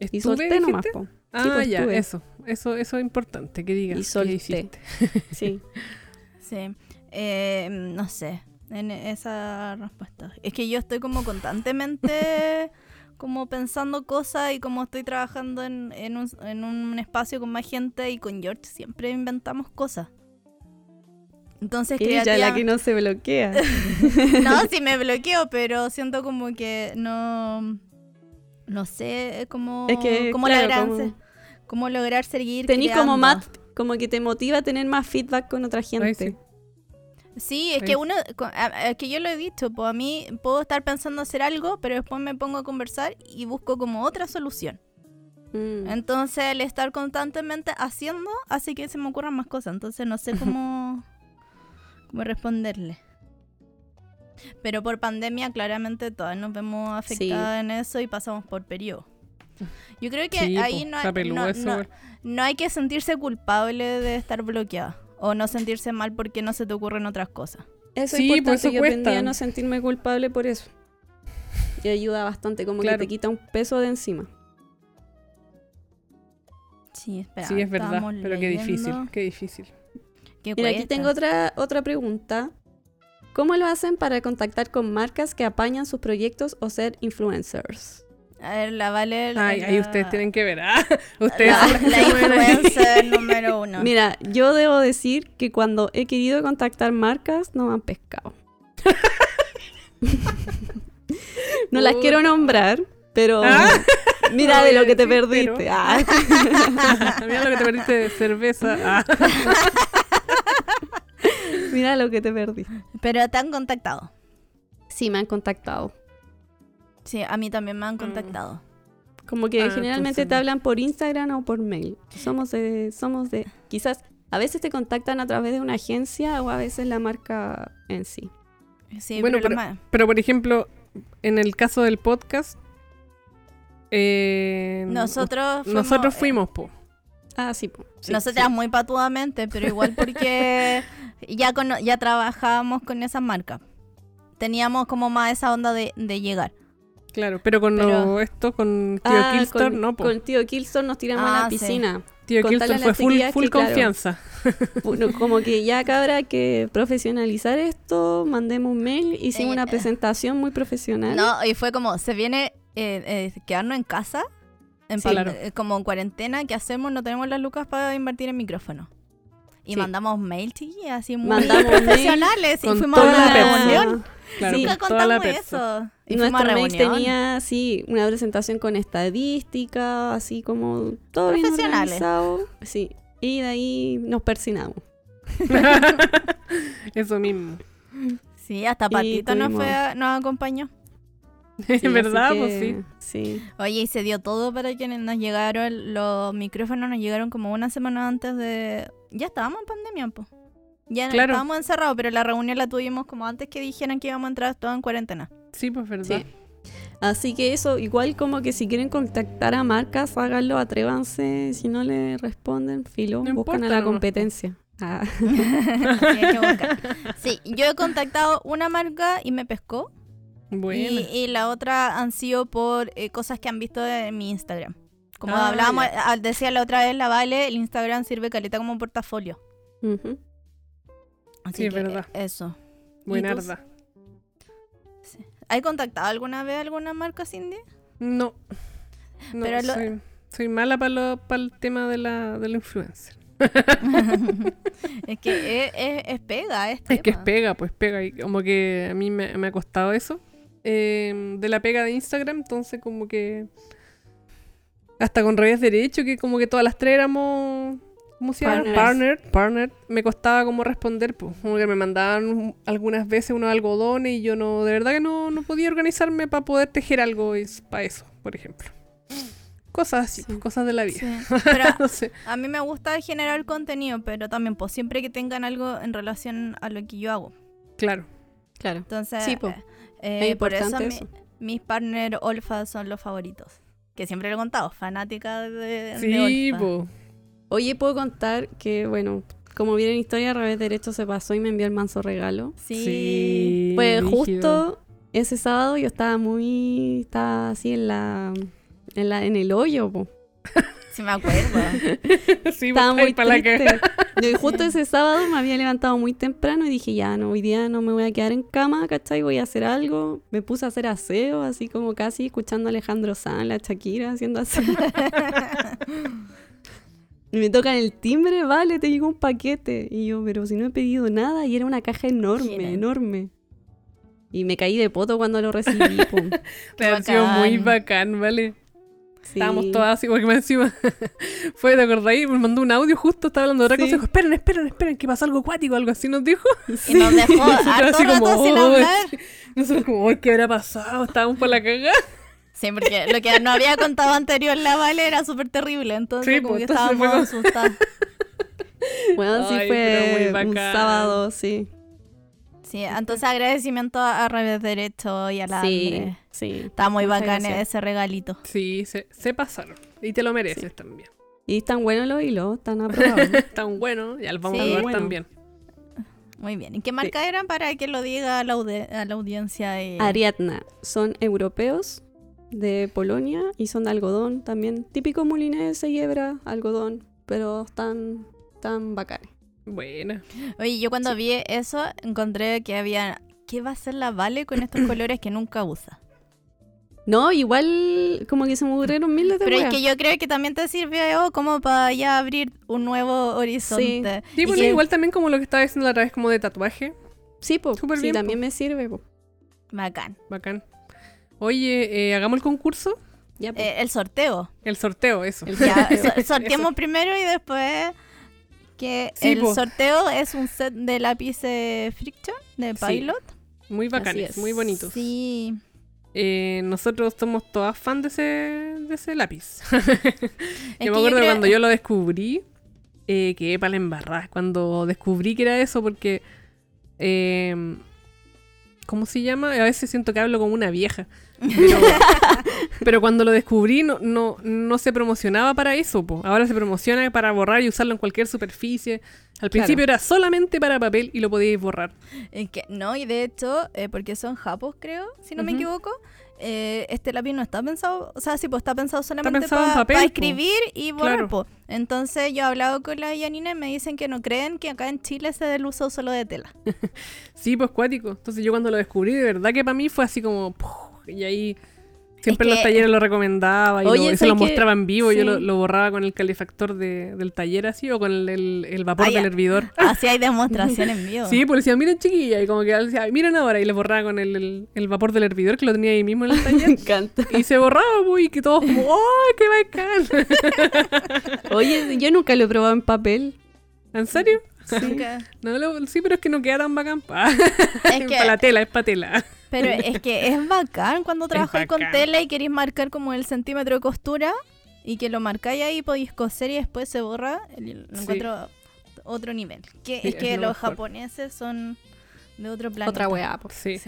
y ¿Estuve, solté nomás, po. Ah, Sí, pues, ya, estuve. eso. Eso, eso es importante, que digas. Y solté. Sí. Sí. Eh, no sé, en esa respuesta. Es que yo estoy como constantemente como pensando cosas y como estoy trabajando en, en, un, en un espacio con más gente y con George siempre inventamos cosas. Entonces, Ella creativa- la que no se bloquea. No, sí me bloqueo, pero siento como que no... No sé cómo, Es que, cómo, claro, lograr, como- cómo lograr seguir Tení como más, como que te motiva a tener más feedback con otra gente. Ay, sí. Sí, es que uno, es que yo lo he dicho, pues a mí puedo estar pensando hacer algo, pero después me pongo a conversar y busco como otra solución. Mm. Entonces el estar constantemente haciendo hace que se me ocurran más cosas, entonces no sé cómo, cómo responderle. Pero por pandemia claramente todas nos vemos afectadas en eso y pasamos por periodo. Yo creo que Sí, ahí po, no, hay- no- no- hay que sentirse culpable de estar bloqueada o no sentirse mal porque no se te ocurren otras cosas. Eso Sí, es pues, importante. eso Yo aprendí cuesta. a no sentirme culpable por eso. Y ayuda bastante, como Claro. que te quita un peso de encima. Sí, espera. Sí, es verdad, pero qué difícil, qué difícil. ¿Qué Mira, aquí tengo otra, otra pregunta. ¿Cómo lo hacen para contactar con marcas que apañan sus proyectos o ser influencers? A ver, la Vale. la- Ay, ahí la- ustedes tienen que ver. Ah, ustedes La, son las influencer número uno. Mira, yo debo decir que cuando he querido contactar marcas no me han pescado. no las quiero nombrar, pero Ah. mira No de lo que te perdiste. pero- Ah. Mira lo que te perdiste de cerveza. Ah. mira lo que te perdiste. Pero te han contactado. Sí, me han contactado. Sí, a mí también Mm. me han contactado. Como que Ah, generalmente te hablan por Instagram o por mail. Somos de, somos de, quizás A veces te contactan a través de una agencia o a veces la marca en sí. Sí, Bueno, pero, Pero por ejemplo, en el caso del podcast, eh, nosotros fuimos, nosotros eh, fuimos, po. Ah, sí. po. Sí, nosotras sí. muy patudamente, pero igual porque ya, ya trabajábamos con esas marcas. Teníamos como más esa onda de, de llegar. Claro, pero con Pero- lo- esto, con Tío Ah, con, no, po. con tío Killstone nos tiramos Ah, a la sí. piscina. Tío contarle Killstar a fue full, full que, claro, confianza. Bueno, como que ya cabra hay que profesionalizar esto, mandemos un mail, hicimos Eh, una eh. presentación muy profesional. No, y fue como, se viene eh, eh, quedarnos en casa, en Sí, pan- claro. eh, como en cuarentena, ¿qué hacemos? No tenemos las lucas para invertir en micrófono. Y Sí. mandamos mail, chiquillas, así muy Mandamos mail profesionales. Y fuimos a una reunión. Claro, Sí. Nunca contamos eso. Y fuimos a Nuestro mail reunión. tenía, sí, una presentación con estadística, así como todo bien organizado. Sí, y de ahí nos persinamos. Eso mismo. Sí, hasta Patito nos, fue nos acompañó. Sí, verdad, pues sí. Sí, Oye, y se dio todo para que nos llegaron, los micrófonos nos llegaron como una semana antes de... Ya estábamos en pandemia, pues. Ya Claro. estábamos encerrados, pero la reunión la tuvimos como antes que dijeran que íbamos a entrar todos en cuarentena. Sí, pues verdad. sí. Así que eso, igual como que si quieren contactar a marcas, háganlo, atrévanse. Si no le responden, filo, No buscan importa a la competencia. Ah, Sí, yo he contactado una marca y me pescó. Bueno. Y, y la otra han sido por eh, cosas que han visto en mi Instagram. Como Ah, hablábamos, ya. decía la otra vez la Vale, el Instagram sirve caleta como portafolio. ujú. Así Sí, es que, verdad. Eso. Buenarda. ¿Has contactado alguna vez alguna marca, Cindy? No. No, Pero lo- soy, soy mala para el tema de la, de la influencer. es que es, es- es pega, es, Es que es pega, pues pega. Y como que a mí me, me ha costado eso. eh, de la pega de Instagram, entonces como que... Hasta con revés derecho, que como que todas las tres éramos... ¿Cómo se llama? Partner, partner. Me costaba como responder, pues. Como que me mandaban algunas veces unos algodones y yo no... De verdad que no, no podía organizarme para poder tejer algo para eso, por ejemplo. Cosas así, Sí. pues, cosas de la vida. Sí. Pero no sé. a mí me gusta generar contenido, pero también pues siempre que tengan algo en relación a lo que yo hago. Claro. Claro. Entonces, Sí, po. eh, Es por eso, mi- eso. mis partners Olfa son los favoritos. Que siempre lo he contado, fanática de, de Sí, Olfa. pues. Oye, puedo contar que, bueno, como vieron historia, Revés Derecho se pasó y me envió el manso regalo. Sí. Pues rígido. justo ese sábado yo estaba muy. Estaba así en la. En, la, en el hoyo, po. Sí, me acuerdo. sí, Estaba pues, muy para la que... triste. Yo justo ese sábado me había levantado muy temprano y dije, ya no, hoy día no me voy a quedar en cama, ¿cachai? Voy a hacer algo. Me puse a hacer aseo, así como casi escuchando a Alejandro Sanz, la Shakira haciendo aseo. Y me tocan el timbre, vale, te llegó un paquete. Y yo, pero si no he pedido nada, y era una caja enorme, enorme. Y me caí de poto cuando lo recibí. Te ha sido muy bacán. ¿vale? Sí. Estábamos todas así, porque más encima fue, ¿te acordáis? Me mandó un audio justo, estaba hablando de otra Sí. cosa, dijo, esperen, esperen, esperen, que pasó algo acuático, algo así nos dijo. Y nos dejó harto así rato como, sin "Oh, hablar. Nosotros como, "Ay, ¿qué habrá pasado? Estábamos por la cagada. Sí, porque lo que no había contado anterior la Vale era súper terrible. Entonces, Sí, como pues, que estábamos fue asustados. Bueno, sí Ay, fue pero muy un sábado, sí. Sí, entonces agradecimiento a Revés Derecho y a la Sí, Andre. sí. Está muy bacán gracias. ese regalito. Sí, se, se pasaron. Y te lo mereces también. Y están buenos los hilos, están aprobados. Tan bueno, ya los vamos Sí. a ver Bueno. también. Muy bien. ¿Y qué marca eran para que lo diga a la, audi- a la audiencia? eh? Ariadna, son europeos de Polonia y son de algodón también. Típico molinés, yebra, algodón, pero están tan bacanes. Buena. Oye, yo cuando vi eso encontré que había... ¿Qué va a hacer la Vale con estos colores que nunca usa? No, igual como que se me ocurrieron miles de Pero es que yo creo que también te sirvió como para ya abrir un nuevo horizonte. Sí, Y bueno, que- igual también como lo que estaba diciendo la otra vez, como de tatuaje. Sí, po, Súper sí, bien, también po. me sirve. po. Bacán. Bacán. Oye, eh, hagamos el concurso. Ya, po. Eh, el sorteo. El sorteo, eso. Ya, so- sorteamos primero y después que Sí, el po. sorteo es un set de lápices Friction de Sí. Pilot. Muy bacanes, es. muy bonitos. Sí. Eh, nosotros somos todas fan de ese, de ese lápiz. Yo me acuerdo creo- cuando yo lo descubrí, eh, quedé para la embarrada cuando descubrí que era eso, porque. eh, ¿Cómo se llama? A veces siento que hablo como una vieja. Pero, pero cuando lo descubrí, no, no, no se promocionaba para eso. po. Ahora se promociona para borrar y usarlo en cualquier superficie. Al principio era solamente para papel y lo podíais borrar. Es que, no, y de hecho, eh, porque son japos, creo, si no me equivoco, eh, este lápiz no está pensado, o sea, sí, pues está pensado solamente pensado para papel, escribir y borrar, Claro. Entonces yo he hablado con la Yanina y me dicen que no creen que acá en Chile se dé el uso solo de tela. Sí, pues cuático. Entonces yo cuando lo descubrí, de verdad que para mí fue así como... Y ahí siempre Es los que- talleres lo recomendaba y, Oye, lo, y se ¿sabes lo mostraba en vivo. Yo lo, lo borraba con el calefactor de- del taller así o con el, el- el vapor del hervidor. Así hay demostración en vivo. Sí, pues decía, miren chiquilla, y como que decía, miren ahora, y le borraba con el, el- vapor del hervidor que lo tenía ahí mismo en el Me taller. encanta. y se borraba, pues, y que todos como, ¡oh, qué bacán! Oye, yo nunca lo he probado en papel. ¿En serio? Nunca. No, lo- sí, pero es que no queda tan bacán pa. Es que- para la tela, es para tela. Pero es que es bacán cuando trabajáis con tela y queréis marcar como el centímetro de costura y que lo marcáis ahí, podéis coser y después se borra. el- Sí. encuentro otro nivel. Que, Sí, es que es lo los mejor. japoneses son de otro planeta. Otra weá. Sí.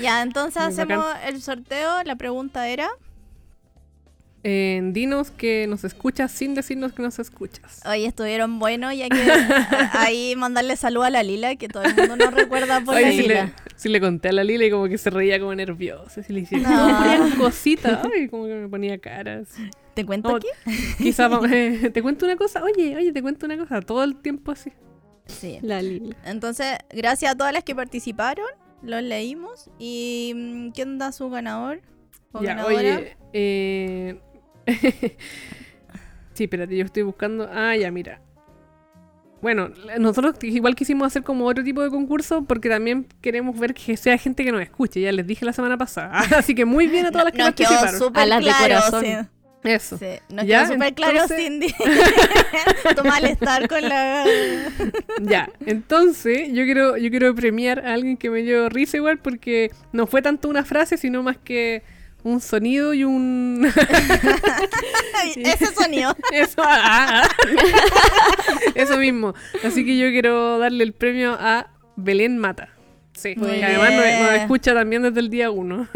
Ya, entonces Muy hacemos el sorteo. La pregunta era... Eh, dinos que nos escuchas sin decirnos que nos escuchas. Hoy estuvieron buenos, ya que ahí mandarle salud a la Lila, que todo el mundo nos recuerda por la Oye, sí Lila. le, sí le conté a la Lila y como que se reía como nerviosa. Sí le decía, No. "Todos ponían cositas. Ay, como que me ponía caras. ¿Te cuento Oh, aquí? Quizás te cuento una cosa. Oye, oye, te cuento una cosa. Todo el tiempo así. Sí. La Lila. Entonces, gracias a todas las que participaron, los leímos. ¿Y mm, quién da su ganador? ¿O Ya, ganadora? oye. Eh... sí, espérate, yo estoy buscando. Ah, ya, mira. Bueno, nosotros igual quisimos hacer como otro tipo de concurso porque también queremos ver que sea gente que nos escuche. Ya les dije la semana pasada. Así que muy bien a todas las que Nos quedó participaron. súper A las de claro, corazón. sí. Eso. Sí, Nos Ya, quedó súper claro, entonces- Cindy. tu malestar con la... Ya, entonces yo quiero, yo quiero premiar a alguien que me dio risa igual porque no fue tanto una frase, sino más que un sonido y un... Ese sonido. Eso, ah, ah. Eso mismo. Así que yo quiero darle el premio a Belén Mata. Sí, Muy que además nos escucha también desde el día uno.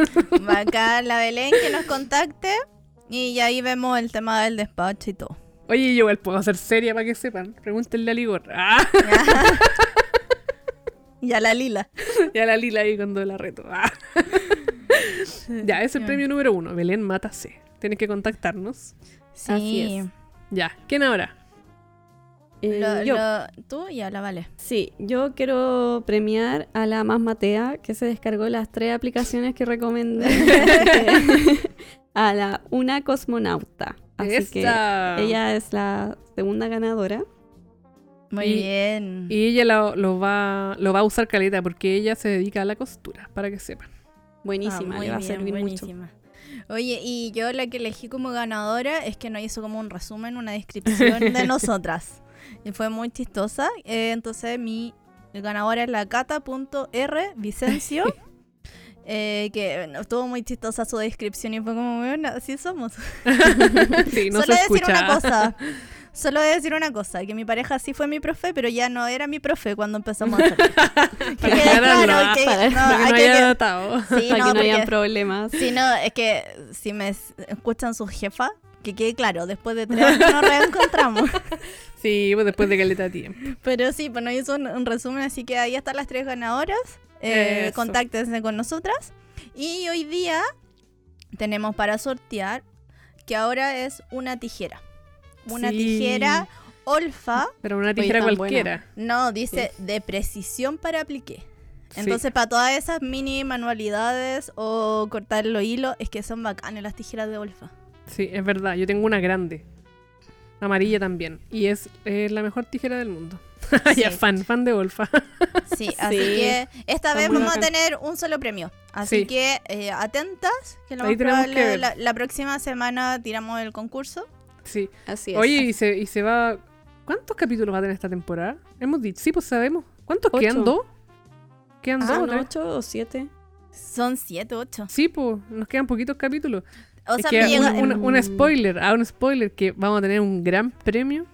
Acá la Belén que nos contacte. Y ahí vemos el tema del despacho y todo. Oye, yo igual puedo hacer seria para que sepan. Pregúntenle a Ligor. Ah, y a la Lila. y a la Lila ahí cuando la reto. Ya, es el premio número uno. Belén Mata C. Tienes que contactarnos. Sí. Así es. Ya, ¿quién ahora? Eh, Lo- yo. lo- tú y la Vale. Sí, yo quiero premiar a la más matea que se descargó las tres aplicaciones que recomendé. a la una cosmonauta. Así que Esa. ella es la segunda ganadora. Muy Y- bien. Y ella lo, lo va, lo va a usar caleta porque ella se dedica a la costura, para que sepan. Buenísima, Ah, le va a bien, servir mucho. buenísima. Oye, y yo la que elegí como ganadora es que nos hizo como un resumen, una descripción de nosotras. Y fue muy chistosa. Eh, entonces mi ganadora es la cata.r Vicencio. eh, que bueno, estuvo muy chistosa su descripción y fue como, bueno, así somos. Sí, no Solo se decir escucha. una cosa. Solo decir una cosa, que mi pareja sí fue mi profe, pero ya no era mi profe cuando empezamos a salir. Que quede claro, que- para- no, Para que no que- haya datado. sí, para no, que no hayan problemas. Sí, no, es que si me escuchan su jefa, que quede claro, después de tres años nos reencontramos. Sí, pues después de caleta tiempo. Pero sí, pues nos hizo un, un resumen, así que ahí están las tres ganadoras. Eh, contáctense con nosotras. Y hoy día tenemos para sortear que ahora es una tijera. Una Sí. tijera Olfa. Pero una tijera cualquiera. No, dice de precisión para apliqué. Sí. Entonces, para todas esas mini manualidades o cortar los hilos, es que son bacanas las tijeras de Olfa. Sí, es verdad. Yo tengo una grande. Amarilla también. Y es eh, la mejor tijera del mundo. ya, Sí. fan, fan de Wolfa. Sí, así Sí. que esta Está vez vamos a tener un solo premio. Así Sí. que eh, atentas, que lo más probable que la, la próxima semana tiramos el concurso. Sí. Así es. Oye, y se, y se va. ¿Cuántos capítulos va a tener esta temporada? Hemos dicho. Sí, pues sabemos. ¿Cuántos Ocho. quedan? ¿Dos? ¿Quedan Ah, dos? o ¿Son tres? ocho o siete? Son 7, 8. Sí, pues nos quedan poquitos capítulos. O es sea, que llega- un, spoiler, ah, un spoiler, que vamos a tener un gran premio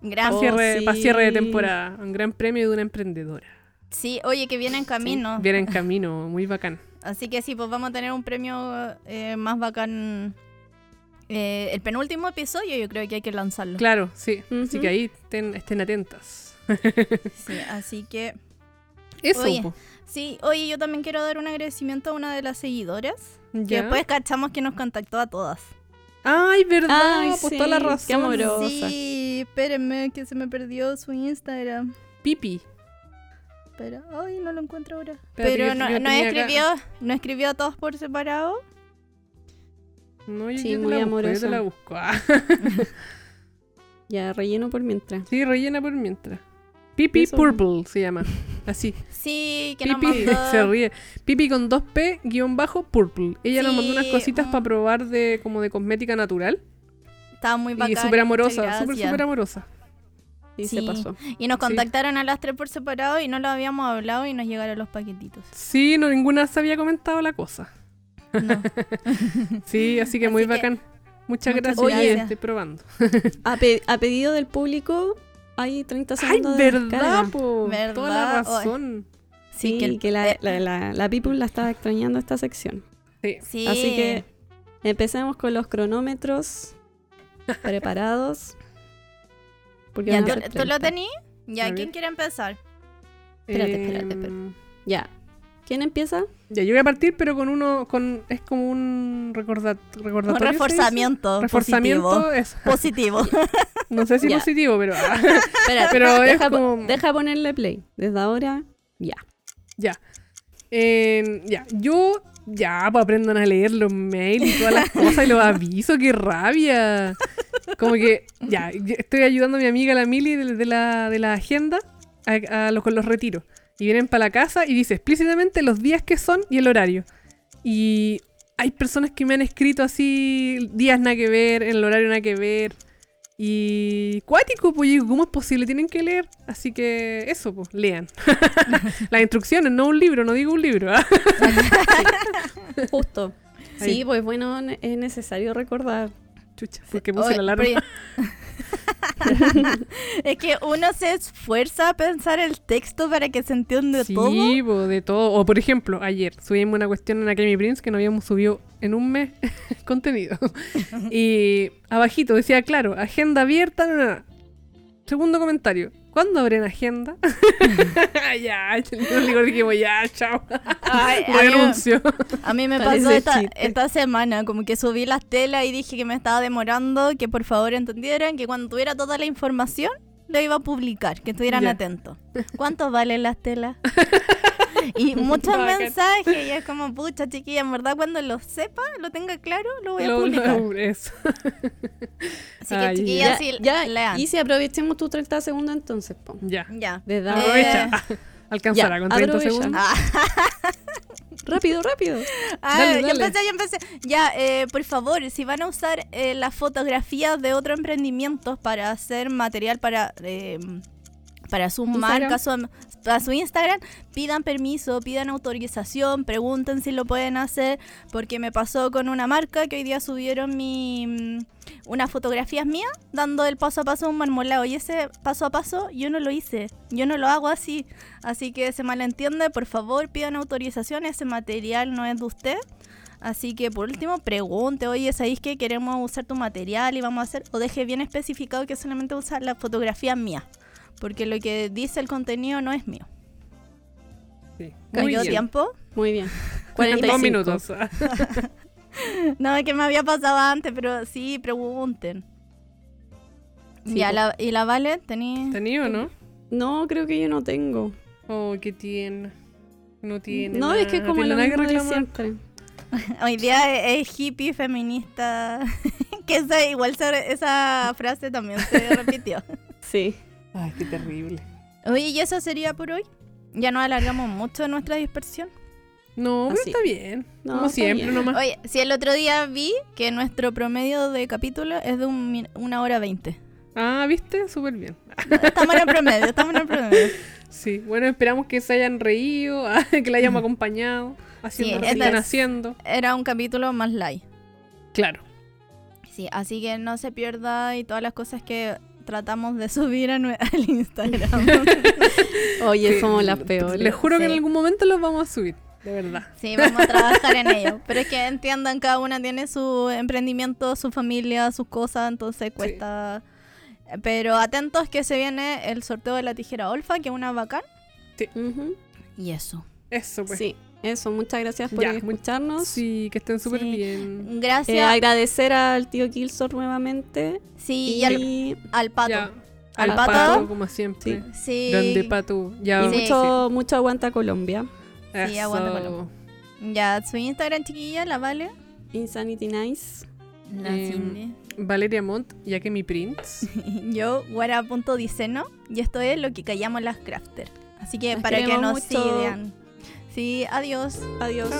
Gran. Oh, cierre, sí. pa' cierre de temporada. Un gran premio de una emprendedora. Sí, oye, que viene en camino. Viene en camino, muy bacán. Así que sí, pues vamos a tener un premio eh, más bacán. Eh, el penúltimo episodio yo creo que hay que lanzarlo. Claro, sí. Así que ahí estén, estén atentas. Sí, así que... Eso, Oye. Sí, oye, yo también quiero dar un agradecimiento a una de las seguidoras. Que después cachamos que nos contactó a todas. Ay, verdad, Ay, pues sí, toda la qué razón. amorosa. Sí, espérenme que se me perdió su Instagram. Pipi. Pero, ay, no lo encuentro ahora. Pero no, no acá- escribió, no escribió a todos por separado. No, yo, Sí, yo muy la busco, yo te amorosa. la busco. Ah, Ya, relleno por mientras. sí, rellena por mientras. Pipi Eso. Purple se llama. Así. Sí, que nos Pipi mandó... se ríe. Pipi con 2P guion bajo Purple. Ella nos mandó unas cositas mm. para probar de como de cosmética natural. Estaba muy bacán. y súper amorosa, súper, súper amorosa. Y Sí. se pasó. Y nos Sí. contactaron a las tres por separado y no lo habíamos hablado y nos llegaron los paquetitos. Sí, no, ninguna se había comentado la cosa. No. Sí, así que Así muy que, bacán. Muchas muchas gracias. gracias. Estoy probando. A, pe- a pedido del público, hay 30 Ay, segundos de verdad, po. ¿Verdad? Toda la Ay. razón. Sí, que- que, la, eh, la, la, la people la estaba extrañando esta sección. Sí. Sí. Así que empecemos con los cronómetros preparados. Porque Ya, ¿tú, tú lo 30. tení? Ya, A ¿quién quiere empezar? Espérate, espérate, espérate. Em, Ya. ¿Quién empieza? Ya, yo voy a partir, pero con uno, con es como un recorda- recordatorio. Un ¿se dice? reforzamiento. Reforzamiento, Positivo. es, Positivo. no sé si positivo, pero ah, Pero es deja, como- deja ponerle play. Desde ahora, ya. ya. Ya, yo ya, pues aprendan a leer los mails y todas las cosas y los avisos, qué rabia. Como que, ya, estoy ayudando a mi amiga la Mili de, de la, de la agenda a, a los, con los retiros. Y vienen para la casa y dice explícitamente los días que son y el horario. Y hay personas que me han escrito así, días nada que ver, el horario nada que ver. Y cuático, pues yo digo, ¿cómo es posible? Tienen que leer. Así que eso, pues, lean. Las instrucciones, no un libro, no digo un libro. ¿ah? Justo. Ahí. Sí, pues bueno, es necesario recordar. Chucha, porque puse Oye, la alarma. es que uno se esfuerza a pensar el texto para que se entienda Sí, todo. po, de todo. O por ejemplo, ayer subimos una cuestión en Academy Prince que no habíamos subido en un mes contenido. y abajito decía, claro, agenda abierta. no, no, no. Segundo comentario. ¿Cuándo abren agenda? ya, yo digo, dijimos, ya, chao. Ay, a, mí, a mí me Parece pasó esta, esta semana, como que subí las telas y dije que me estaba demorando, que por favor entendieran que cuando tuviera toda la información lo iba a publicar, que estuvieran Ya. atentos. ¿Cuánto valen las telas? y muchos mensajes y es como, pucha chiquilla, en verdad cuando lo sepa, lo tenga claro, lo voy a Lo- publicar. lo- eso. Así que Ay, Ya, sí, ya, lean. y si aprovechemos tus 30 segundos entonces, po. Ya. Ya. Desde Eh. Aprovecha. Alcanzará Ya, con 30 aprovecha. segundos. Ah, Rápido, rápido. ah, Dale, ya empecé, ya empecé. Ya, eh, por favor, si van a usar eh, las fotografías de otros emprendimientos para hacer material para, eh, para su marca, su, para su Instagram, pidan permiso, pidan autorización, pregunten si lo pueden hacer, porque me pasó con una marca que hoy día subieron mi mm, unas fotografías mías dando el paso a paso a un marmolado y ese paso a paso yo no lo hice, yo no lo hago así, así que se malentiende, por favor pidan autorización, ese material no es de usted. Así que por último pregunte, oye, ¿sabéis que queremos usar tu material y vamos a hacer? O deje bien especificado que solamente usa la fotografía mía. Porque lo que dice el contenido no es mío. Sí. ¿Cayó Muy bien. tiempo? Muy bien. Dos 45. minutos. No, es que me había pasado antes, pero sí, pregunten. Sí, ya, la, ¿y la Vale? ¿Tení? ¿Tenido no? No, creo que yo no tengo. Oh, qué tiene. No tiene. No, es que es como lo mismo de siempre. Hoy día es, es hippie feminista. que esa, igual esa frase también se repitió. Sí. Ay, qué terrible. Oye, ¿y eso sería por hoy? Ya nos alargamos mucho nuestra dispersión. No, pero está bien. No, Como está siempre, bien. nomás. Oye, si el otro día vi que nuestro promedio de capítulo es de un una hora veinte. Ah, ¿viste? Súper bien. Estamos en el promedio, estamos en el promedio. Sí, bueno, esperamos que se hayan reído, ah, que la hayamos acompañado, haciendo Sí, lo que están haciendo. Era un capítulo más light. Claro. Sí, así que no se pierda y todas las cosas que tratamos de subir a al Instagram. Oye, Sí, somos las peores. Les juro que en Sí. algún momento los vamos a subir, de verdad. Sí, vamos a trabajar en ello. Pero es que entiendan, cada una tiene su emprendimiento, su familia, sus cosas, entonces cuesta. Pero atentos que se viene el sorteo de la tijera Olfa, que es una bacán. Ujú. Y eso. Eso pues. Sí, eso. Muchas gracias por Ya, escucharnos. Sí, que estén súper Sí. bien. Eh, Gracias. agradecer al tío Kilsor nuevamente. sí, y, y, al, al pato. Ya, Al al pato. pato, como siempre. Sí. Grande pato. Ya, y Sí. mucho, mucho aguanta Colombia. Sí, aguanta Eso. Colombia. Ya, su Instagram, chiquilla, la vale. Insanity Nice. La Em, Cindy. Valeria Montt, ya que mi Prince. Yo, guara.diceno. Y esto es lo que callamos las crafters. Así que Las para que nos mucho. sigan. Sí, adiós. Adiós.